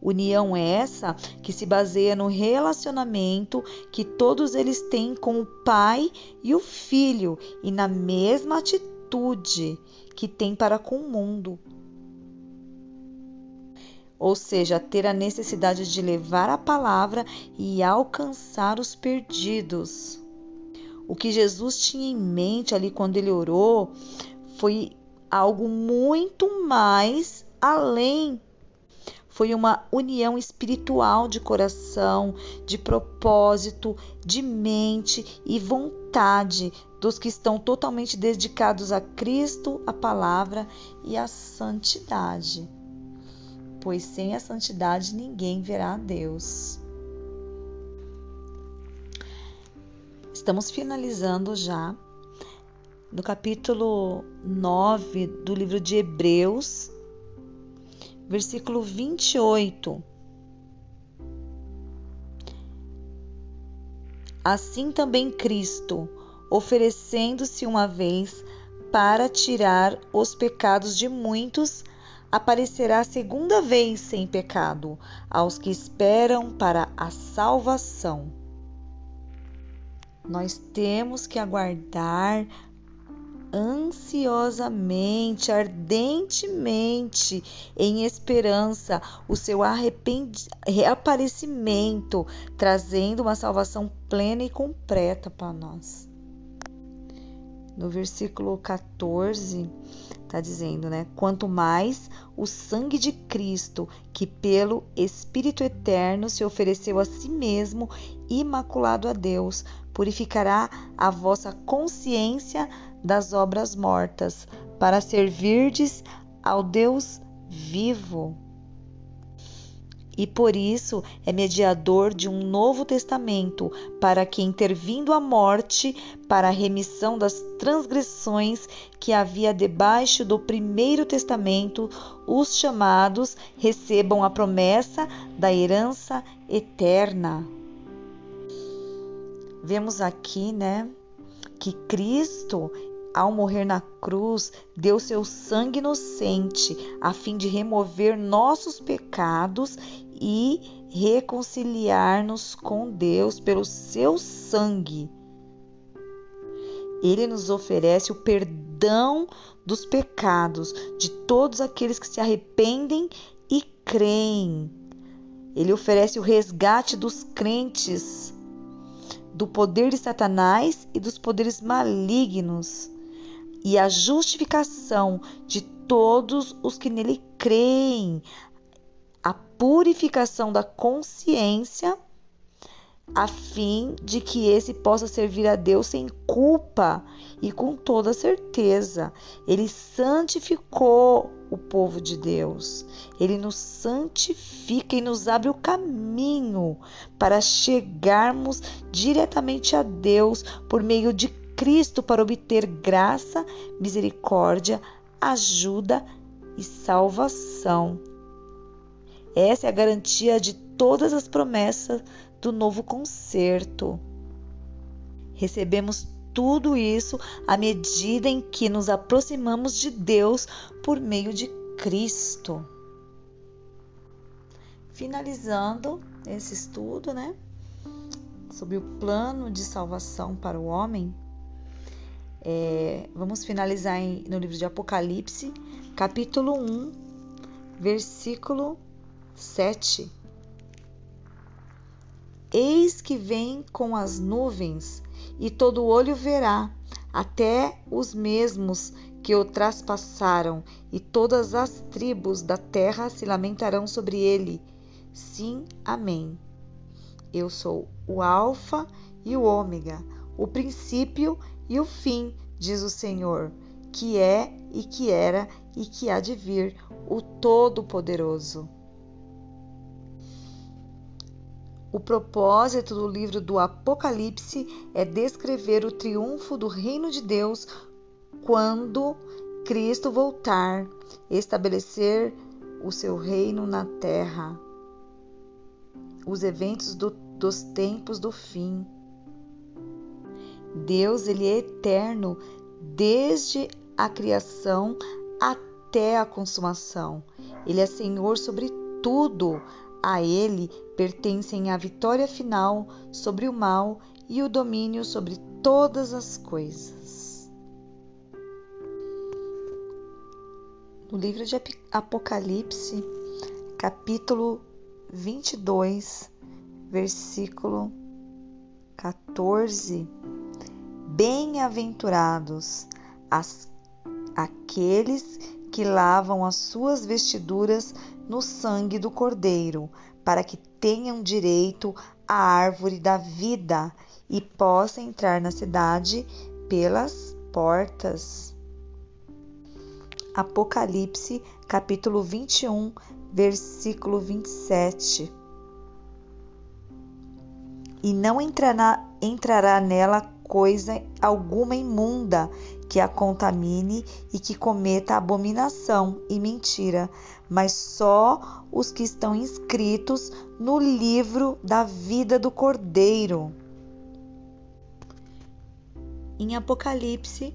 União essa que se baseia no relacionamento que todos eles têm com o pai e o filho e na mesma atitude que tem para com o mundo. Ou seja, ter a necessidade de levar a palavra e alcançar os perdidos. O que Jesus tinha em mente ali quando ele orou foi algo muito mais além foi uma união espiritual de coração, de propósito, de mente e vontade dos que estão totalmente dedicados a Cristo, a palavra e a santidade. Pois sem a santidade ninguém verá a Deus. Estamos finalizando já no capítulo 9 do livro de Hebreus versículo 28. Assim também Cristo, oferecendo-se uma vez para tirar os pecados de muitos, aparecerá segunda vez sem pecado aos que esperam para a salvação. Nós temos que aguardar ansiosamente, ardentemente, em esperança, o seu reaparecimento, trazendo uma salvação plena e completa para nós. No versículo 14, está dizendo, né? Quanto mais o sangue de Cristo, que pelo Espírito Eterno se ofereceu a si mesmo, imaculado a Deus, purificará a vossa consciência das obras mortas, para servirdes ao Deus vivo. E por isso é mediador de um novo testamento, para que, intervindo a morte, para a remissão das transgressões que havia debaixo do primeiro testamento, os chamados recebam a promessa da herança eterna. Vemos aqui, né, que Cristo ao morrer na cruz, deu seu sangue inocente a fim de remover nossos pecados e reconciliar-nos com Deus pelo seu sangue. Ele nos oferece o perdão dos pecados de todos aqueles que se arrependem e creem. Ele oferece o resgate dos crentes do poder de Satanás e dos poderes malignos e a justificação de todos os que nele creem, a purificação da consciência, a fim de que esse possa servir a Deus sem culpa e com toda certeza. Ele santificou o povo de Deus. Ele nos santifica e nos abre o caminho para chegarmos diretamente a Deus por meio de Cristo para obter graça, misericórdia, ajuda e salvação. Essa é a garantia de todas as promessas do novo concerto. Recebemos tudo isso à medida em que nos aproximamos de Deus por meio de Cristo. Finalizando esse estudo, né, sobre o plano de salvação para o homem, é, vamos finalizar em, no livro de Apocalipse, capítulo 1, versículo 7. Eis que vem com as nuvens, e todo olho verá, até os mesmos que o traspassaram, e todas as tribos da terra se lamentarão sobre ele. Sim, amém. Eu sou o Alfa e o Ômega, o princípio e o fim, diz o Senhor, que é e que era e que há de vir, o Todo-Poderoso. O propósito do livro do Apocalipse é descrever o triunfo do reino de Deus quando Cristo voltar, estabelecer o seu reino na terra. Os eventos do, dos tempos do fim Deus ele é eterno desde a criação até a consumação. Ele é Senhor sobre tudo. A ele pertencem a vitória final sobre o mal e o domínio sobre todas as coisas. No livro de Apocalipse, capítulo 22, versículo 14 Bem-aventurados aqueles que lavam as suas vestiduras no sangue do Cordeiro, para que tenham direito à árvore da vida e possam entrar na cidade pelas portas. Apocalipse, capítulo 21, versículo 27. E não entrará, entrará nela coisa alguma imunda que a contamine e que cometa abominação e mentira, mas só os que estão inscritos no livro da vida do Cordeiro. Em Apocalipse,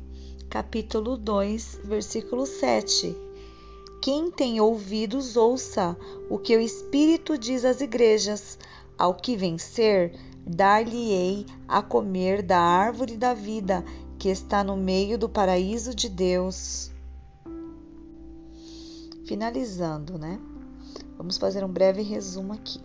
capítulo 2, versículo 7. Quem tem ouvidos, ouça o que o Espírito diz às igrejas. Ao que vencer, dar-lhe-ei a comer da árvore da vida que está no meio do paraíso de Deus. Finalizando, né? Vamos fazer um breve resumo aqui.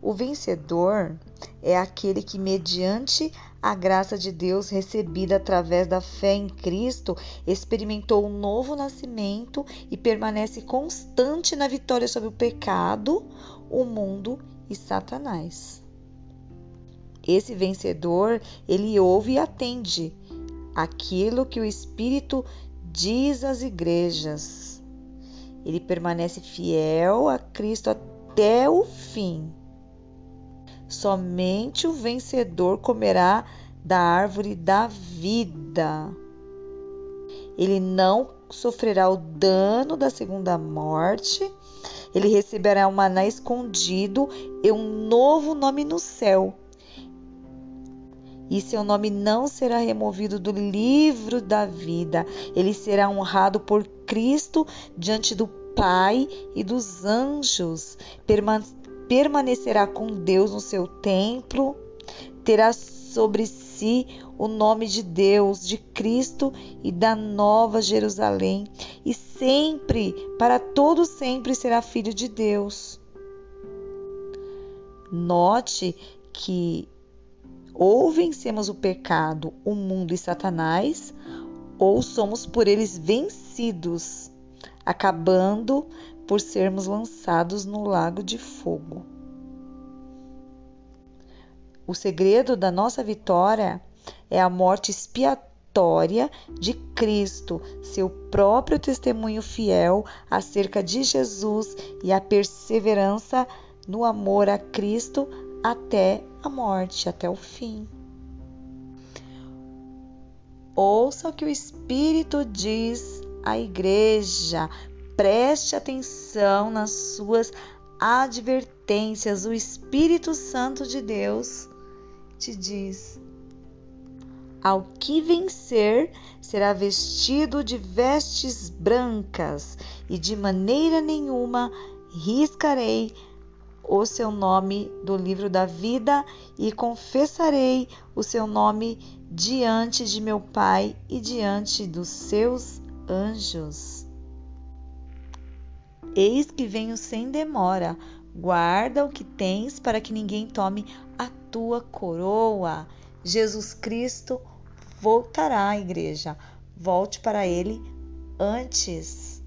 O vencedor é aquele que, mediante a graça de Deus recebida através da fé em Cristo, experimentou um novo nascimento e permanece constante na vitória sobre o pecado, o mundo e Satanás. Esse vencedor, ele ouve e atende aquilo que o Espírito diz às igrejas. Ele permanece fiel a Cristo até o fim. Somente o vencedor comerá da árvore da vida. Ele não sofrerá o dano da segunda morte. Ele receberá um maná escondido e um novo nome no céu e seu nome não será removido do livro da vida. Ele será honrado por Cristo diante do Pai e dos anjos. Permanecerá com Deus no seu templo. Terá sobre si o nome de Deus, de Cristo e da Nova Jerusalém, e sempre, para todo sempre, será filho de Deus. Note que ou vencemos o pecado, o mundo e Satanás, ou somos por eles vencidos. acabando por sermos lançados no lago de fogo. O segredo da nossa vitória é a morte expiatória de Cristo, seu próprio testemunho fiel acerca de Jesus e a perseverança no amor a Cristo até a morte, até o fim. Ouça o que o Espírito diz à igreja. Preste atenção nas suas advertências. O Espírito Santo de Deus te diz: Ao que vencer será vestido de vestes brancas, e de maneira nenhuma riscarei o seu nome do livro da vida e confessarei o seu nome diante de meu Pai e diante dos seus anjos. Eis que venho sem demora. Guarda o que tens para que ninguém tome a tua coroa. Jesus Cristo voltará à igreja. Volte para ele antes.